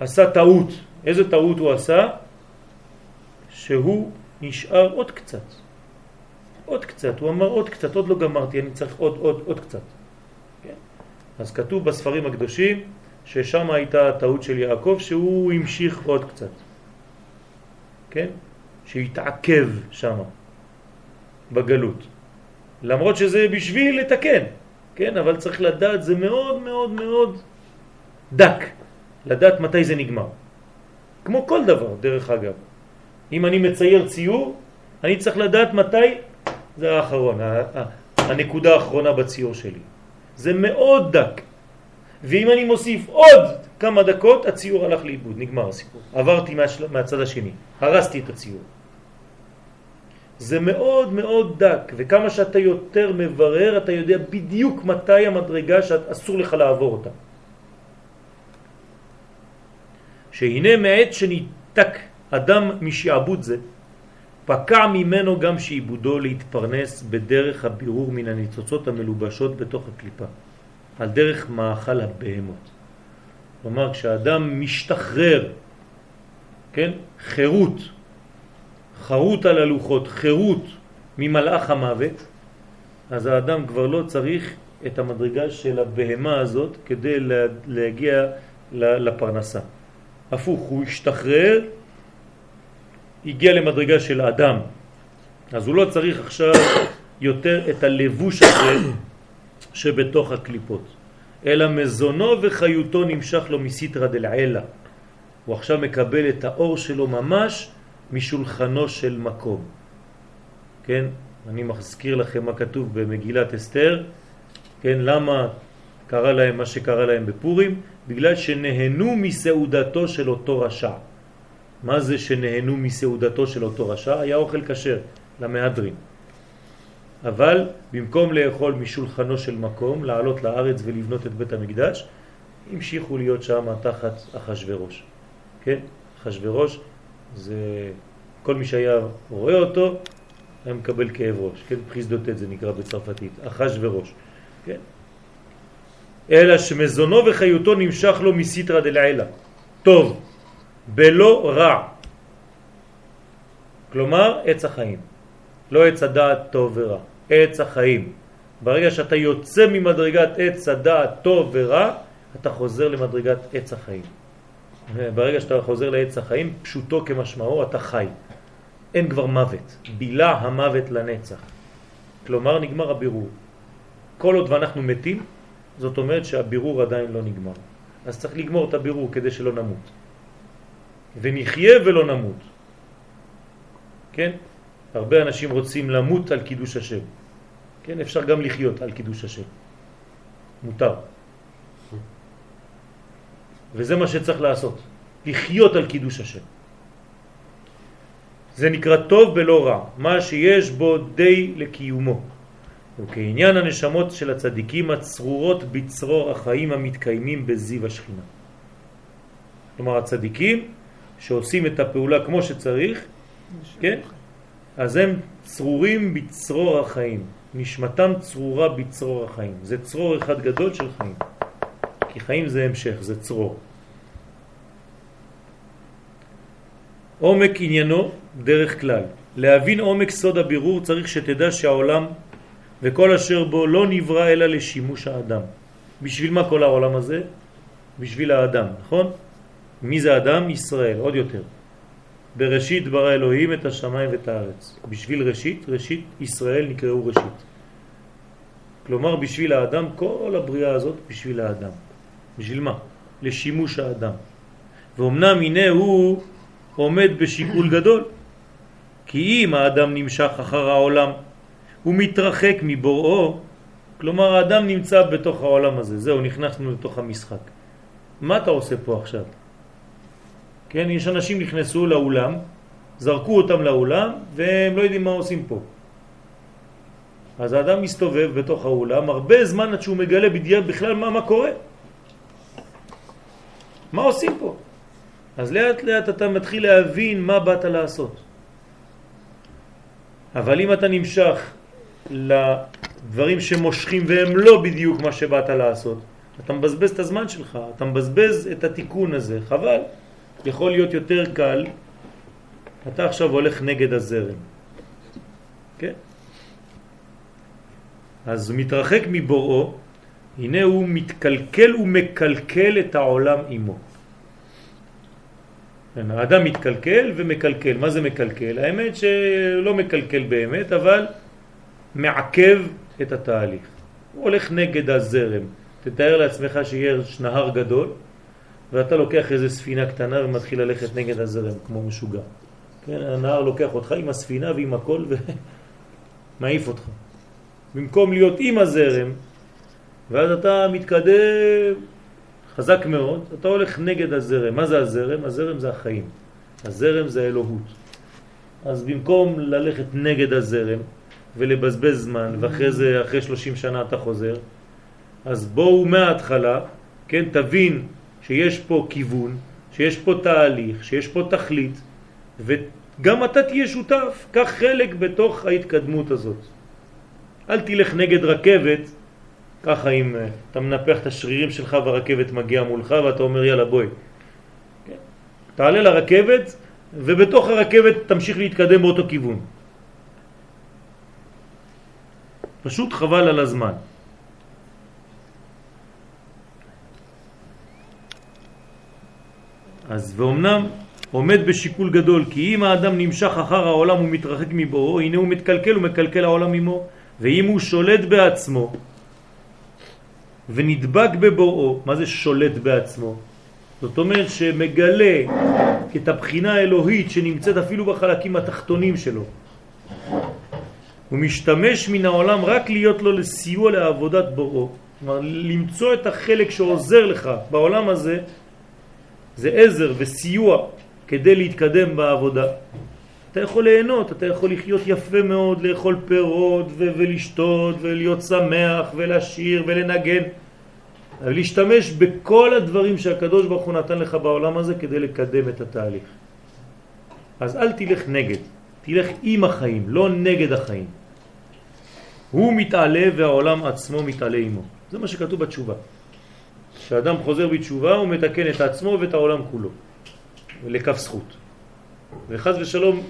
עשה טעות. איזה טעות הוא עשה? שהוא נשאר עוד קצת. עוד קצת, הוא אמר עוד קצת, עוד לא גמרתי, אני צריך עוד, עוד, עוד קצת. כן? אז כתוב בספרים הקדושים ששם הייתה הטעות של יעקב שהוא המשיך עוד קצת. כן? שהתעכב שם בגלות. למרות שזה בשביל לתקן, כן? אבל צריך לדעת, זה מאוד מאוד מאוד דק, לדעת מתי זה נגמר. כמו כל דבר, דרך אגב. אם אני מצייר ציור, אני צריך לדעת מתי זה האחרון, הנקודה האחרונה בציור שלי. זה מאוד דק. ואם אני מוסיף עוד כמה דקות, הציור הלך לאיבוד, נגמר הסיפור. עברתי מהשל... מהצד השני, הרסתי את הציור. זה מאוד מאוד דק, וכמה שאתה יותר מברר, אתה יודע בדיוק מתי המדרגה שאסור לך לעבור אותה. שהנה מעת שניתק אדם משעבוד זה, פקע ממנו גם שעיבודו להתפרנס בדרך הבירור מן הניצוצות המלובשות בתוך הקליפה, על דרך מאכל הבהמות. כלומר, כשאדם משתחרר, כן, חירות, חרות על הלוחות, חירות ממלאך המוות, אז האדם כבר לא צריך את המדרגה של הבהמה הזאת כדי להגיע לפרנסה. הפוך, הוא השתחרר הגיע למדרגה של אדם, אז הוא לא צריך עכשיו יותר את הלבוש הזה שבתוך הקליפות, אלא מזונו וחיותו נמשך לו מסיטרא דלעילה. הוא עכשיו מקבל את האור שלו ממש משולחנו של מקום. כן? אני מזכיר לכם מה כתוב במגילת אסתר, כן? למה קרה להם מה שקרה להם בפורים? בגלל שנהנו מסעודתו של אותו רשע. מה זה שנהנו מסעודתו של אותו רשע? היה אוכל כשר למהדרין. אבל במקום לאכול משולחנו של מקום, לעלות לארץ ולבנות את בית המקדש, המשיכו להיות שם תחת אחשוורוש. כן? אחשוורוש זה כל מי שהיה רואה אותו היה מקבל כאב ראש, כן? פחיסדותת זה נקרא בצרפתית, אחשוורוש, כן? אלא שמזונו וחיותו נמשך לו מסיטרא דלעילה. טוב, בלא רע. כלומר, עץ החיים. לא עץ הדעת טוב ורע, עץ החיים. ברגע שאתה יוצא ממדרגת עץ הדעת טוב ורע, אתה חוזר למדרגת עץ החיים. ברגע שאתה חוזר לעץ החיים, פשוטו כמשמעו, אתה חי. אין כבר מוות, בילה המוות לנצח. כלומר, נגמר הבירור. כל עוד ואנחנו מתים, זאת אומרת שהבירור עדיין לא נגמר. אז צריך לגמור את הבירור כדי שלא נמות. ונחיה ולא נמות. כן? הרבה אנשים רוצים למות על קידוש השם. כן, אפשר גם לחיות על קידוש השם. מותר. וזה מה שצריך לעשות, לחיות על קידוש השם. זה נקרא טוב ולא רע, מה שיש בו די לקיומו. וכעניין הנשמות של הצדיקים הצרורות בצרור החיים המתקיימים בזיו השכינה. כלומר הצדיקים שעושים את הפעולה כמו שצריך, כן? אז הם צרורים בצרור החיים, נשמתם צרורה בצרור החיים. זה צרור אחד גדול של חיים, כי חיים זה המשך, זה צרור. עומק עניינו דרך כלל. להבין עומק סוד הבירור צריך שתדע שהעולם וכל אשר בו לא נברא אלא לשימוש האדם. בשביל מה כל העולם הזה? בשביל האדם, נכון? מי זה אדם? ישראל, עוד יותר. בראשית ברא אלוהים את השמיים ואת הארץ. בשביל ראשית, ראשית ישראל נקראו ראשית. כלומר, בשביל האדם, כל הבריאה הזאת בשביל האדם. בשביל מה? לשימוש האדם. ואומנם הנה הוא עומד בשיקול גדול, כי אם האדם נמשך אחר העולם, הוא מתרחק מבוראו, כלומר האדם נמצא בתוך העולם הזה, זהו, נכנסנו לתוך המשחק. מה אתה עושה פה עכשיו? כן, יש אנשים נכנסו לאולם, זרקו אותם לאולם והם לא יודעים מה עושים פה. אז האדם מסתובב בתוך האולם הרבה זמן עד שהוא מגלה בדיוק בכלל מה, מה קורה. מה עושים פה? אז לאט לאט אתה מתחיל להבין מה באת לעשות. אבל אם אתה נמשך לדברים שמושכים והם לא בדיוק מה שבאת לעשות, אתה מבזבז את הזמן שלך, אתה מבזבז את התיקון הזה, חבל. יכול להיות יותר קל, אתה עכשיו הולך נגד הזרם. כן? אז מתרחק מבוראו, הנה הוא מתקלקל ומקלקל את העולם עמו. כן, האדם מתקלקל ומקלקל. מה זה מקלקל? האמת שלא מקלקל באמת, אבל מעכב את התהליך. הוא הולך נגד הזרם. תתאר לעצמך שיש נהר גדול, ואתה לוקח איזה ספינה קטנה ומתחיל ללכת נגד הזרם, כמו משוגע. כן, הנהר לוקח אותך עם הספינה ועם הכל ומעיף [laughs] אותך. במקום להיות עם הזרם, ואז אתה מתקדם חזק מאוד, אתה הולך נגד הזרם. מה זה הזרם? הזרם זה החיים. הזרם זה אלוהות. אז במקום ללכת נגד הזרם ולבזבז זמן, ואחרי זה, אחרי 30 שנה אתה חוזר, אז בואו מההתחלה, כן, תבין שיש פה כיוון, שיש פה תהליך, שיש פה תכלית, וגם אתה תהיה שותף, קח חלק בתוך ההתקדמות הזאת. אל תלך נגד רכבת ככה אם אה, אתה מנפח את השרירים שלך והרכבת מגיעה מולך ואתה אומר יאללה בואי. כן? תעלה לרכבת ובתוך הרכבת תמשיך להתקדם באותו כיוון. פשוט חבל על הזמן. אז ואומנם עומד בשיקול גדול, כי אם האדם נמשך אחר העולם ומתרחק מבואו, הנה הוא מתקלקל ומקלקל העולם עמו, ואם הוא שולט בעצמו, ונדבק בבוראו, מה זה שולט בעצמו? זאת אומרת שמגלה את הבחינה האלוהית שנמצאת אפילו בחלקים התחתונים שלו. הוא משתמש מן העולם רק להיות לו לסיוע לעבודת בוראו. כלומר, למצוא את החלק שעוזר לך בעולם הזה, זה עזר וסיוע כדי להתקדם בעבודה. אתה יכול ליהנות, אתה יכול לחיות יפה מאוד, לאכול פירות ו- ולשתות ולהיות שמח ולשיר ולנגן, להשתמש בכל הדברים שהקדוש ברוך הוא נתן לך בעולם הזה כדי לקדם את התהליך. אז אל תלך נגד, תלך עם החיים, לא נגד החיים. הוא מתעלה והעולם עצמו מתעלה עמו. זה מה שכתוב בתשובה. כשאדם חוזר בתשובה הוא מתקן את עצמו ואת העולם כולו, לכף זכות. וחז ושלום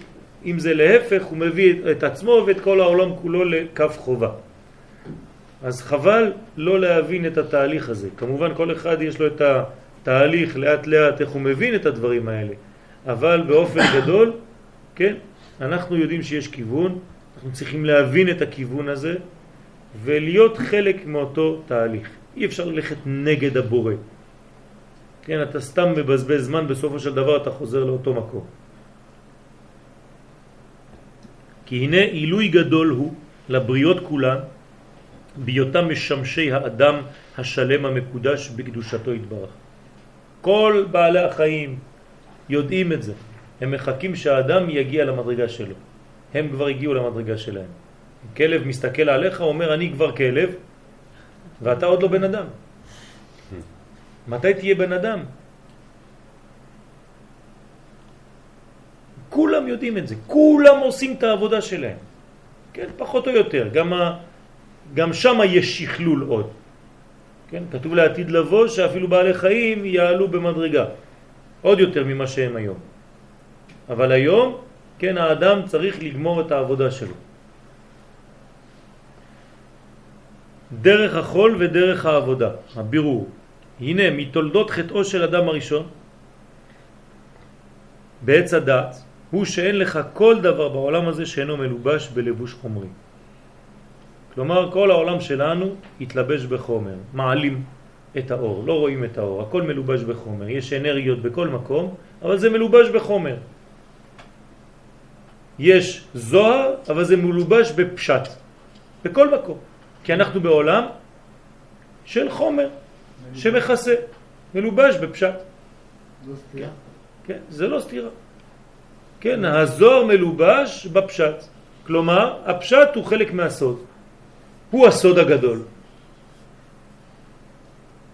אם זה להפך, הוא מביא את עצמו ואת כל העולם כולו לקו חובה. אז חבל לא להבין את התהליך הזה. כמובן כל אחד יש לו את התהליך לאט לאט איך הוא מבין את הדברים האלה, אבל באופן [coughs] גדול, כן, אנחנו יודעים שיש כיוון, אנחנו צריכים להבין את הכיוון הזה ולהיות חלק מאותו תהליך. אי אפשר ללכת נגד הבורא. כן, אתה סתם מבזבז זמן, בסופו של דבר אתה חוזר לאותו מקום. כי הנה עילוי גדול הוא לבריות כולן, בהיותם משמשי האדם השלם המקודש בקדושתו יתברך. כל בעלי החיים יודעים את זה. הם מחכים שהאדם יגיע למדרגה שלו. הם כבר הגיעו למדרגה שלהם. כלב מסתכל עליך, אומר אני כבר כלב, ואתה עוד לא בן אדם. מתי תהיה בן אדם? כולם יודעים את זה, כולם עושים את העבודה שלהם. כן, פחות או יותר, גם, ה, גם שם יש שכלול עוד. כן, כתוב לעתיד לבוא שאפילו בעלי חיים יעלו במדרגה, עוד יותר ממה שהם היום. אבל היום, כן, האדם צריך לגמור את העבודה שלו. דרך החול ודרך העבודה, הבירור. הנה, מתולדות חטאו של אדם הראשון, בעץ הדעת, הוא שאין לך כל דבר בעולם הזה שאינו מלובש בלבוש חומרי. כלומר, כל העולם שלנו התלבש בחומר, מעלים את האור, לא רואים את האור, הכל מלובש בחומר, יש אנרגיות בכל מקום, אבל זה מלובש בחומר. יש זוהר, אבל זה מלובש בפשט, בכל מקום, כי אנחנו בעולם של חומר שמכסה, מלובש בפשט. לא סתירה. כן, זה לא סתירה. כן, הזוהר מלובש בפשט. כלומר, הפשט הוא חלק מהסוד. הוא הסוד הגדול.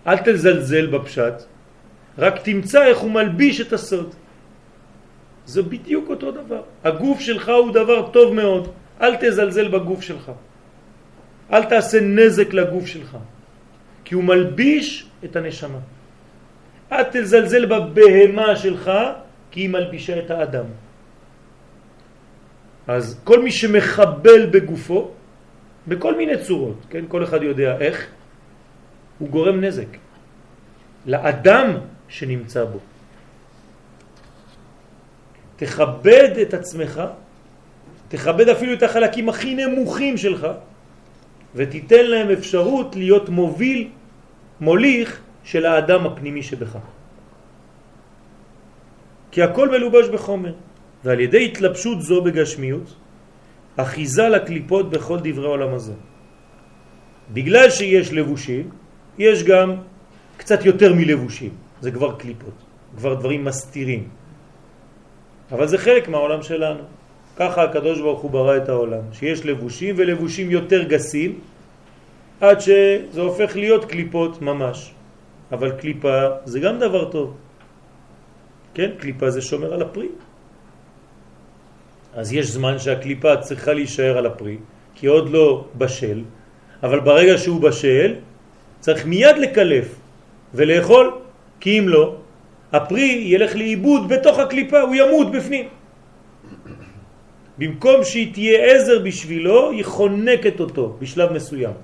אל תזלזל בפשט, רק תמצא איך הוא מלביש את הסוד. זה בדיוק אותו דבר. הגוף שלך הוא דבר טוב מאוד, אל תזלזל בגוף שלך. אל תעשה נזק לגוף שלך, כי הוא מלביש את הנשמה. אל תזלזל בבהמה שלך, כי היא מלבישה את האדם. אז כל מי שמחבל בגופו, בכל מיני צורות, כן? כל אחד יודע איך, הוא גורם נזק לאדם שנמצא בו. תכבד את עצמך, תכבד אפילו את החלקים הכי נמוכים שלך, ותיתן להם אפשרות להיות מוביל, מוליך של האדם הפנימי שבך. כי הכל מלובש בחומר. ועל ידי התלבשות זו בגשמיות, אחיזה לקליפות בכל דברי העולם הזה. בגלל שיש לבושים, יש גם קצת יותר מלבושים, זה כבר קליפות, כבר דברים מסתירים. אבל זה חלק מהעולם שלנו. ככה הקדוש ברוך הוא ברא את העולם, שיש לבושים ולבושים יותר גסים, עד שזה הופך להיות קליפות ממש. אבל קליפה זה גם דבר טוב. כן, קליפה זה שומר על הפרי. אז יש זמן שהקליפה צריכה להישאר על הפרי, כי עוד לא בשל, אבל ברגע שהוא בשל, צריך מיד לקלף ולאכול, כי אם לא, הפרי ילך לאיבוד בתוך הקליפה, הוא ימות בפנים. במקום שהיא תהיה עזר בשבילו, היא חונקת אותו בשלב מסוים.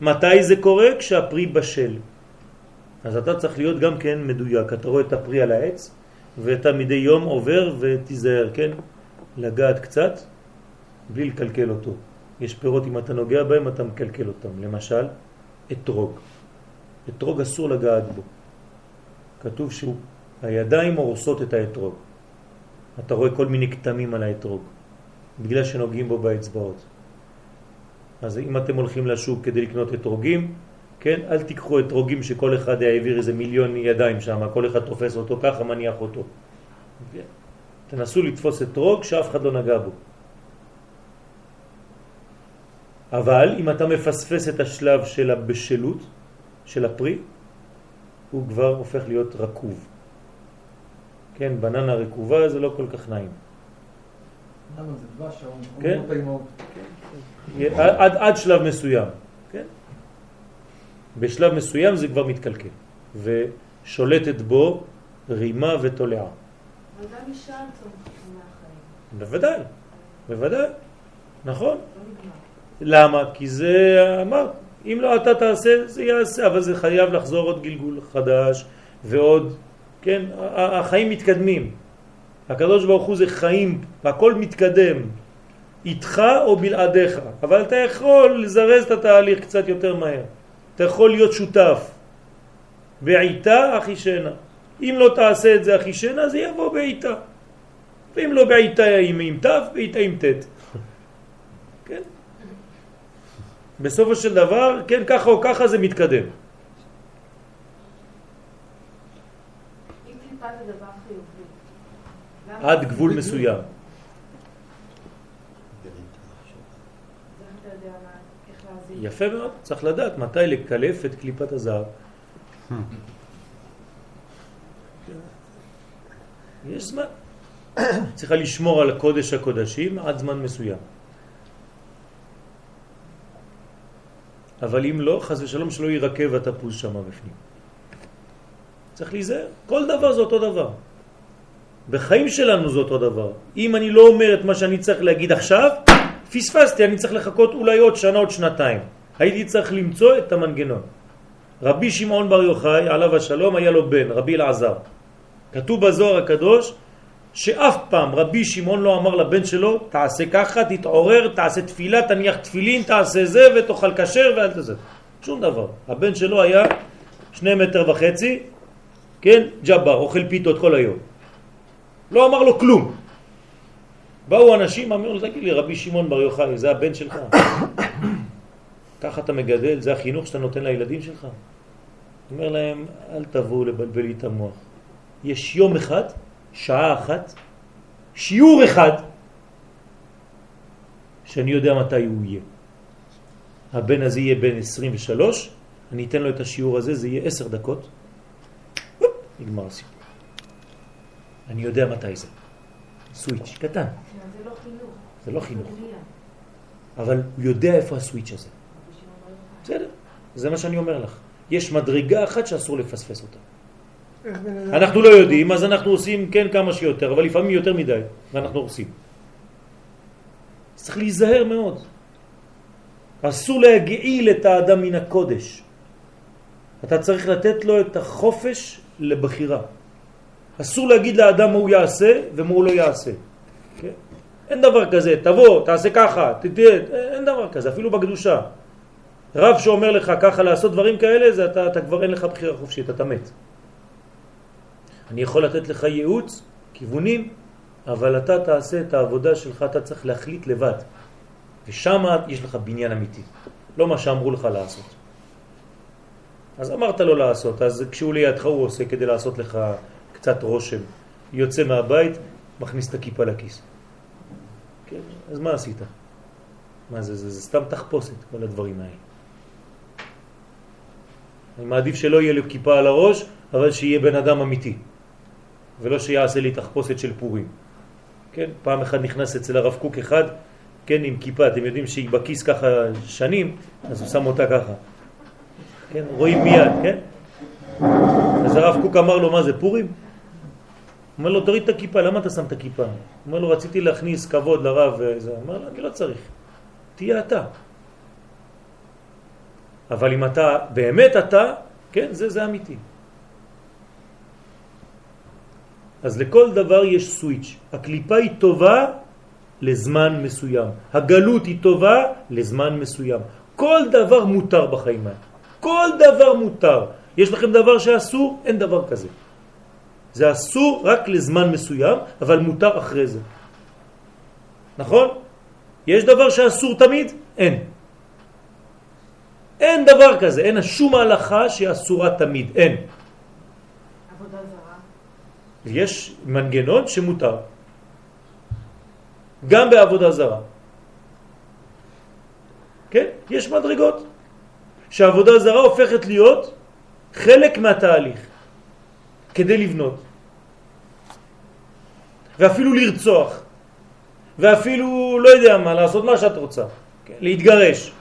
מתי זה קורה? כשהפרי בשל. אז אתה צריך להיות גם כן מדויק. אתה רואה את הפרי על העץ, ואתה מדי יום עובר ותיזהר, כן? לגעת קצת בלי לקלקל אותו. יש פירות, אם אתה נוגע בהם, אתה מקלקל אותם. למשל, אתרוג. אתרוג אסור לגעת בו. כתוב שהידיים הורסות את האתרוג. אתה רואה כל מיני כתמים על האתרוג, בגלל שנוגעים בו באצבעות. אז אם אתם הולכים לשוק כדי לקנות אתרוגים, כן, אל תיקחו אתרוגים שכל אחד העביר איזה מיליון ידיים שם, כל אחד תופס אותו ככה, מניח אותו. כן? תנסו לתפוס אתרוג שאף אחד לא נגע בו. אבל אם אתה מפספס את השלב של הבשלות, של הפרי, הוא כבר הופך להיות רקוב. כן, בננה רקובה זה לא כל כך נעים. כן. אימהות. עד, עד שלב מסוים, כן? בשלב מסוים זה כבר מתקלקל, ושולטת בו רימה ותולעה. אבל גם אישה צומחת מהחיים. בוודאי, בוודאי, נכון. לא. למה? כי זה אמר, אם לא אתה תעשה, זה יעשה, אבל זה חייב לחזור עוד גלגול חדש ועוד, כן? החיים מתקדמים. הקדוש ברוך הוא זה חיים, הכל מתקדם, איתך או בלעדיך, אבל אתה יכול לזרז את התהליך קצת יותר מהר. אתה יכול להיות שותף. בעיתה אחישנה. אם לא תעשה את זה אחישנה, זה יבוא בעיתה. ואם לא בעיתה עם, עם תו, בעיתה עם תת. כן? בסופו של דבר, כן, ככה או ככה זה מתקדם. אם קליפה זה דבר חיובי, למה- עד גבול מסוים. יפה מאוד, צריך לדעת מתי לקלף את קליפת הזהב. יש זמן. צריכה לשמור על קודש הקודשים עד זמן מסוים. אבל אם לא, חז ושלום שלא יירקב התפוז שם בפנים. צריך להיזהר. כל דבר זה אותו דבר. בחיים שלנו זה אותו דבר. אם אני לא אומר את מה שאני צריך להגיד עכשיו, פספסתי, אני צריך לחכות אולי עוד שנה, עוד שנתיים. הייתי צריך למצוא את המנגנון. רבי שמעון בר יוחאי, עליו השלום, היה לו בן, רבי אלעזר. כתוב בזוהר הקדוש שאף פעם רבי שמעון לא אמר לבן שלו, תעשה ככה, תתעורר, תעשה תפילה, תניח תפילין, תעשה זה ותאכל כשר ואל תזה. שום דבר. הבן שלו היה שני מטר וחצי, כן, ג'בר, אוכל פיתות כל היום. לא אמר לו כלום. באו אנשים, אמרו לו, תגיד לי, רבי שמעון בר יוחאי, זה הבן שלך. [coughs] ככה אתה מגדל, זה החינוך שאתה נותן לילדים שלך. אומר להם, אל תבואו לבלבל לי את המוח. יש יום אחד, שעה אחת, שיעור אחד, שאני יודע מתי הוא יהיה. הבן הזה יהיה בן 23, אני אתן לו את השיעור הזה, זה יהיה 10 דקות, נגמר הסיפור. אני יודע מתי זה. סוויץ' קטן, זה לא חינוך. זה לא חינוך. אבל הוא יודע איפה הסוויץ' הזה. בסדר, זה מה שאני אומר לך. יש מדרגה אחת שאסור לפספס אותה. אנחנו לא יודעים, אז אנחנו עושים כן כמה שיותר, אבל לפעמים יותר מדי, ואנחנו עושים. צריך להיזהר מאוד. אסור להגעיל את האדם מן הקודש. אתה צריך לתת לו את החופש לבחירה. אסור להגיד לאדם מה הוא יעשה ומה הוא לא יעשה. כן? אין דבר כזה, תבוא, תעשה ככה, תתהיה, אין דבר כזה, אפילו בקדושה. רב שאומר לך ככה לעשות דברים כאלה, זה אתה, אתה כבר אין לך בחירה חופשית, אתה מת. אני יכול לתת לך ייעוץ, כיוונים, אבל אתה תעשה את העבודה שלך, אתה צריך להחליט לבד. ושם יש לך בניין אמיתי, לא מה שאמרו לך לעשות. אז אמרת לו לעשות, אז כשהוא לידך הוא עושה כדי לעשות לך קצת רושם. יוצא מהבית, מכניס את הכיפה לכיס. כן, אז מה עשית? מה זה, זה, זה סתם תחפושת, כל הדברים האלה. אני מעדיף שלא יהיה לו כיפה על הראש, אבל שיהיה בן אדם אמיתי. ולא שיעשה לי תחפושת של פורים. כן, פעם אחד נכנס אצל הרב קוק אחד, כן, עם כיפה, אתם יודעים שהיא בכיס ככה שנים, אז הוא שם אותה ככה. כן, רואים מיד, כן? אז הרב קוק אמר לו, מה זה, פורים? אומר לו, תוריד את הכיפה, למה אתה שם את הכיפה? אומר לו, רציתי להכניס כבוד לרב אומר לו, אני לא צריך, תהיה אתה. אבל אם אתה, באמת אתה, כן, זה, זה אמיתי. אז לכל דבר יש סוויץ'. הקליפה היא טובה לזמן מסוים. הגלות היא טובה לזמן מסוים. כל דבר מותר בחיים האלה. כל דבר מותר. יש לכם דבר שאסור? אין דבר כזה. זה אסור רק לזמן מסוים, אבל מותר אחרי זה. נכון? יש דבר שאסור תמיד? אין. אין דבר כזה, אין שום הלכה שאסורה תמיד, אין. עבודה זרה. יש מנגנון שמותר. גם בעבודה זרה. כן? יש מדרגות. שעבודה זרה הופכת להיות חלק מהתהליך כדי לבנות. ואפילו לרצוח. ואפילו, לא יודע מה, לעשות מה שאת רוצה. כן? להתגרש.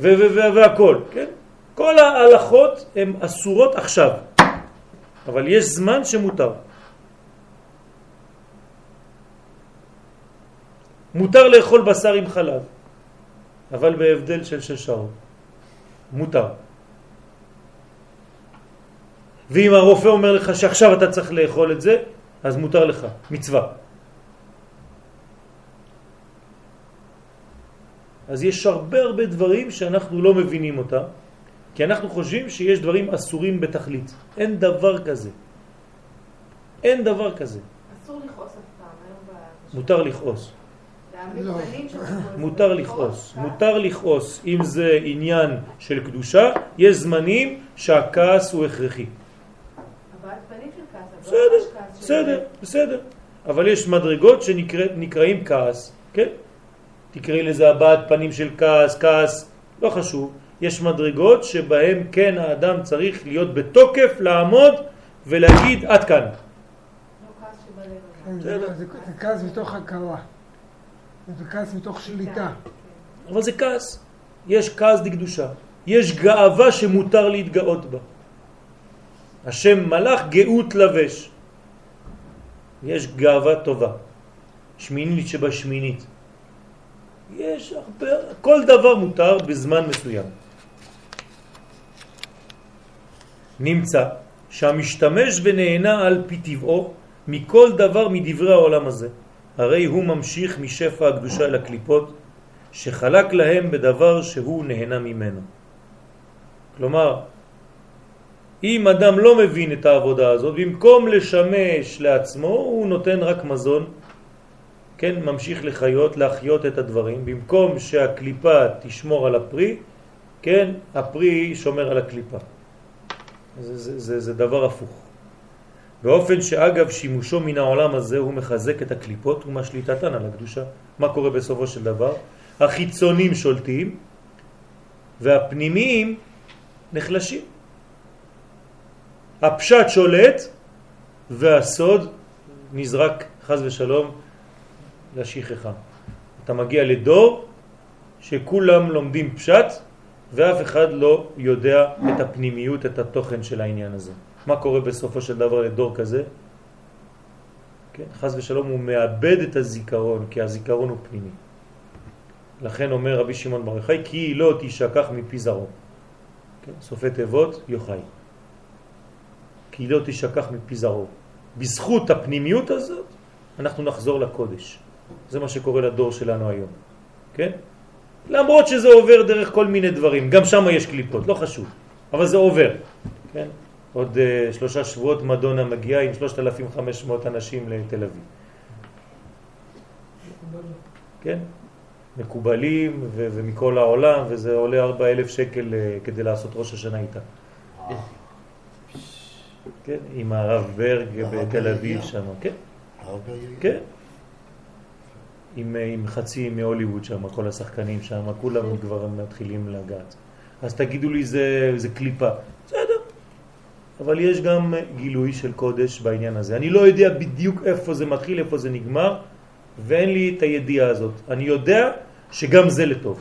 והכל, כן? כל ההלכות הן אסורות עכשיו. אבל יש זמן שמותר. מותר לאכול בשר עם חלב, אבל בהבדל של שש שעות. מותר. ואם הרופא אומר לך שעכשיו אתה צריך לאכול את זה, אז מותר לך, מצווה. אז יש הרבה הרבה דברים שאנחנו לא מבינים אותם, כי אנחנו חושבים שיש דברים אסורים בתכלית. אין דבר כזה. אין דבר כזה. אסור לכעוס אף פעם. מותר לכעוס. לא. [laughs] מותר לכעוס. מותר לכעוס. אם זה עניין של קדושה, יש זמנים שהכעס הוא הכרחי. הבעת פנים של כעס, אבל לא בסדר, בסדר, בסדר. אבל יש מדרגות שנקראים כעס, כן? תקראי לזה הבעת פנים של כעס, כעס, לא חשוב. יש מדרגות שבהם כן האדם צריך להיות בתוקף, לעמוד ולהגיד עד כאן. לא כעס שבלב. אבל. כן, זה כעס מתוך הכרה. זה כעס מתוך שליטה. אבל זה כעס. יש כעס דקדושה. יש גאווה שמותר להתגאות בה. השם מלאך גאות לבש. יש גאווה טובה. שמינית שבשמינית. יש הרבה, כל דבר מותר בזמן מסוים. נמצא שהמשתמש ונהנה על פי טבעו מכל דבר מדברי העולם הזה. הרי הוא ממשיך משפע הקדושה אל הקליפות שחלק להם בדבר שהוא נהנה ממנו. כלומר, אם אדם לא מבין את העבודה הזאת, במקום לשמש לעצמו, הוא נותן רק מזון, כן, ממשיך לחיות, להחיות את הדברים, במקום שהקליפה תשמור על הפרי, כן, הפרי שומר על הקליפה. זה, זה, זה, זה דבר הפוך. באופן שאגב שימושו מן העולם הזה הוא מחזק את הקליפות ומשליטתן על הקדושה. מה קורה בסופו של דבר? החיצונים שולטים והפנימיים נחלשים. הפשט שולט והסוד נזרק חז ושלום לשכחה. אתה מגיע לדור שכולם לומדים פשט ואף אחד לא יודע את הפנימיות, את התוכן של העניין הזה. מה קורה בסופו של דבר לדור כזה? כן, חז ושלום הוא מאבד את הזיכרון, כי הזיכרון הוא פנימי. לכן אומר רבי שמעון בר יוחאי, כי לא תשכח מפי זרעו. כן, סופי תיבות יוחאי. כי לא תשכח מפי זרעו. בזכות הפנימיות הזאת אנחנו נחזור לקודש. זה מה שקורה לדור שלנו היום. כן? למרות שזה עובר דרך כל מיני דברים, גם שם יש קליפות, לא חשוב, אבל זה עובר. כן? עוד uh, שלושה שבועות מדונה מגיעה עם 3,500 אנשים לתל אביב. כן? מקובלים ומכל העולם, וזה עולה 4,000 שקל uh, כדי לעשות ראש השנה איתה. כן? עם הרב ברג בתל אביב שם, כן? כן. עם, עם חצי מהוליווד שם, כל השחקנים שם, כולם כבר מתחילים לגעת. אז תגידו לי, זה, זה קליפה. בסדר. אבל יש גם גילוי של קודש בעניין הזה. אני לא יודע בדיוק איפה זה מתחיל, איפה זה נגמר, ואין לי את הידיעה הזאת. אני יודע שגם זה לטוב.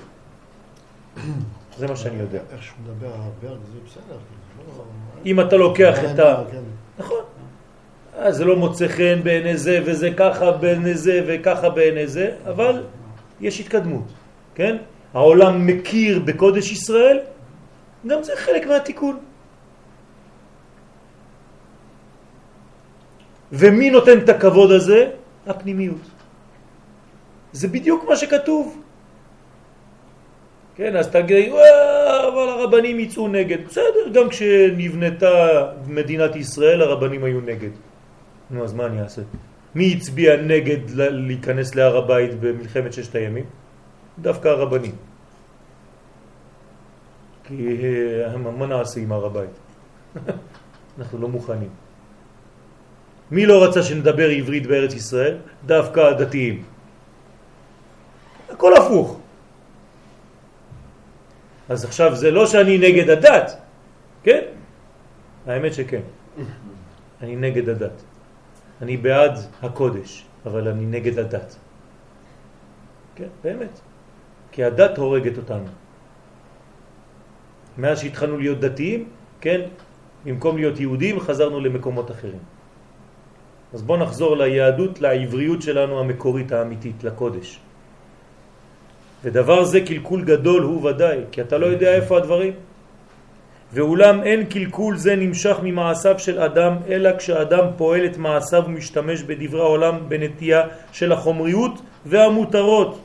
[coughs] זה מה שאני יודע. איך שהוא מדבר על הברג זה בסדר. כאילו, לא- אם אתה לוקח את ה... כן. נכון. אז זה לא מוצא חן בעיני זה, וזה ככה בעיני זה, וככה בעיני זה, אבל יש התקדמות, כן? העולם מכיר בקודש ישראל, גם זה חלק מהתיקון. ומי נותן את הכבוד הזה? הפנימיות. זה בדיוק מה שכתוב. כן, אז תגיד, "וואה, אבל הרבנים יצאו נגד. בסדר, גם כשנבנתה מדינת ישראל הרבנים היו נגד. נו, אז מה אני אעשה? מי הצביע נגד להיכנס להר הבית במלחמת ששת הימים? דווקא הרבנים. כי אה, מה נעשה עם הר הבית? [laughs] אנחנו לא מוכנים. מי לא רצה שנדבר עברית בארץ ישראל? דווקא הדתיים. הכל הפוך. אז עכשיו זה לא שאני נגד הדת, כן? האמת שכן. אני נגד הדת. אני בעד הקודש, אבל אני נגד הדת. כן, באמת. כי הדת הורגת אותנו. מאז שהתחלנו להיות דתיים, כן, במקום להיות יהודים חזרנו למקומות אחרים. אז בואו נחזור ליהדות, לעבריות שלנו המקורית האמיתית, לקודש. ודבר זה קלקול גדול הוא ודאי, כי אתה לא יודע איפה הדברים. ואולם אין קלקול זה נמשך ממעשיו של אדם, אלא כשאדם פועל את מעשיו ומשתמש בדברי העולם בנטייה של החומריות והמותרות,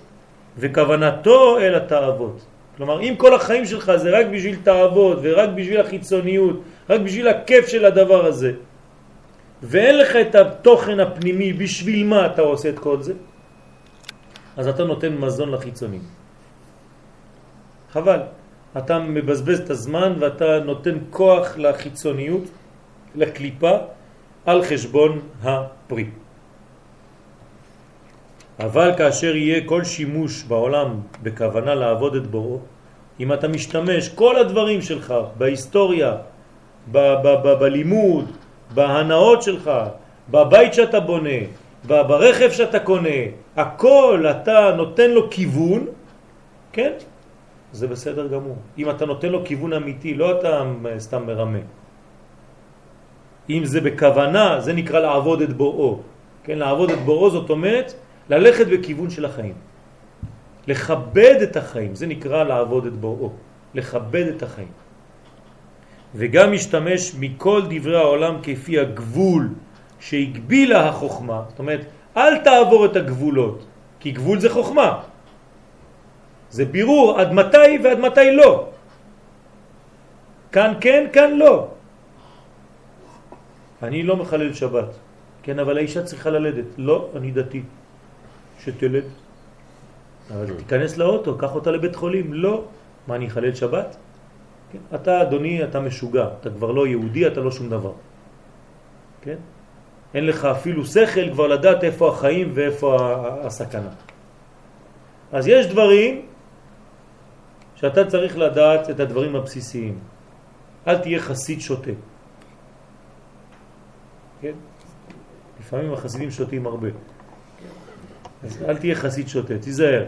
וכוונתו אל התאוות. כלומר, אם כל החיים שלך זה רק בשביל תעבוד ורק בשביל החיצוניות, רק בשביל הכיף של הדבר הזה, ואין לך את התוכן הפנימי בשביל מה אתה עושה את כל זה, אז אתה נותן מזון לחיצונים. חבל. אתה מבזבז את הזמן ואתה נותן כוח לחיצוניות, לקליפה, על חשבון הפרי. אבל כאשר יהיה כל שימוש בעולם בכוונה לעבוד את בוראו, אם אתה משתמש כל הדברים שלך בהיסטוריה, בלימוד, בהנאות שלך, בבית שאתה בונה, ברכב שאתה קונה, הכל אתה נותן לו כיוון, כן? זה בסדר גמור. אם אתה נותן לו כיוון אמיתי, לא אתה סתם מרמה. אם זה בכוונה, זה נקרא לעבוד את בוראו. כן, לעבוד את בוראו זאת אומרת ללכת בכיוון של החיים. לכבד את החיים, זה נקרא לעבוד את בוראו. לכבד את החיים. וגם משתמש מכל דברי העולם כפי הגבול שהגבילה החוכמה. זאת אומרת, אל תעבור את הגבולות, כי גבול זה חוכמה. זה בירור עד מתי ועד מתי לא. כאן כן, כאן לא. אני לא מחלל שבת, כן, אבל האישה צריכה ללדת. לא, אני דתי. שתלד. אבל תיכנס לאוטו, קח אותה לבית חולים. לא. מה, אני אחלל שבת? כן? אתה, אדוני, אתה משוגע. אתה כבר לא יהודי, אתה לא שום דבר. כן? אין לך אפילו שכל כבר לדעת איפה החיים ואיפה הסכנה. אז יש דברים שאתה צריך לדעת את הדברים הבסיסיים. אל תהיה חסיד שוטה. כן? לפעמים החסידים שותים הרבה. אז אל תהיה חסיד שוטה, תיזהר.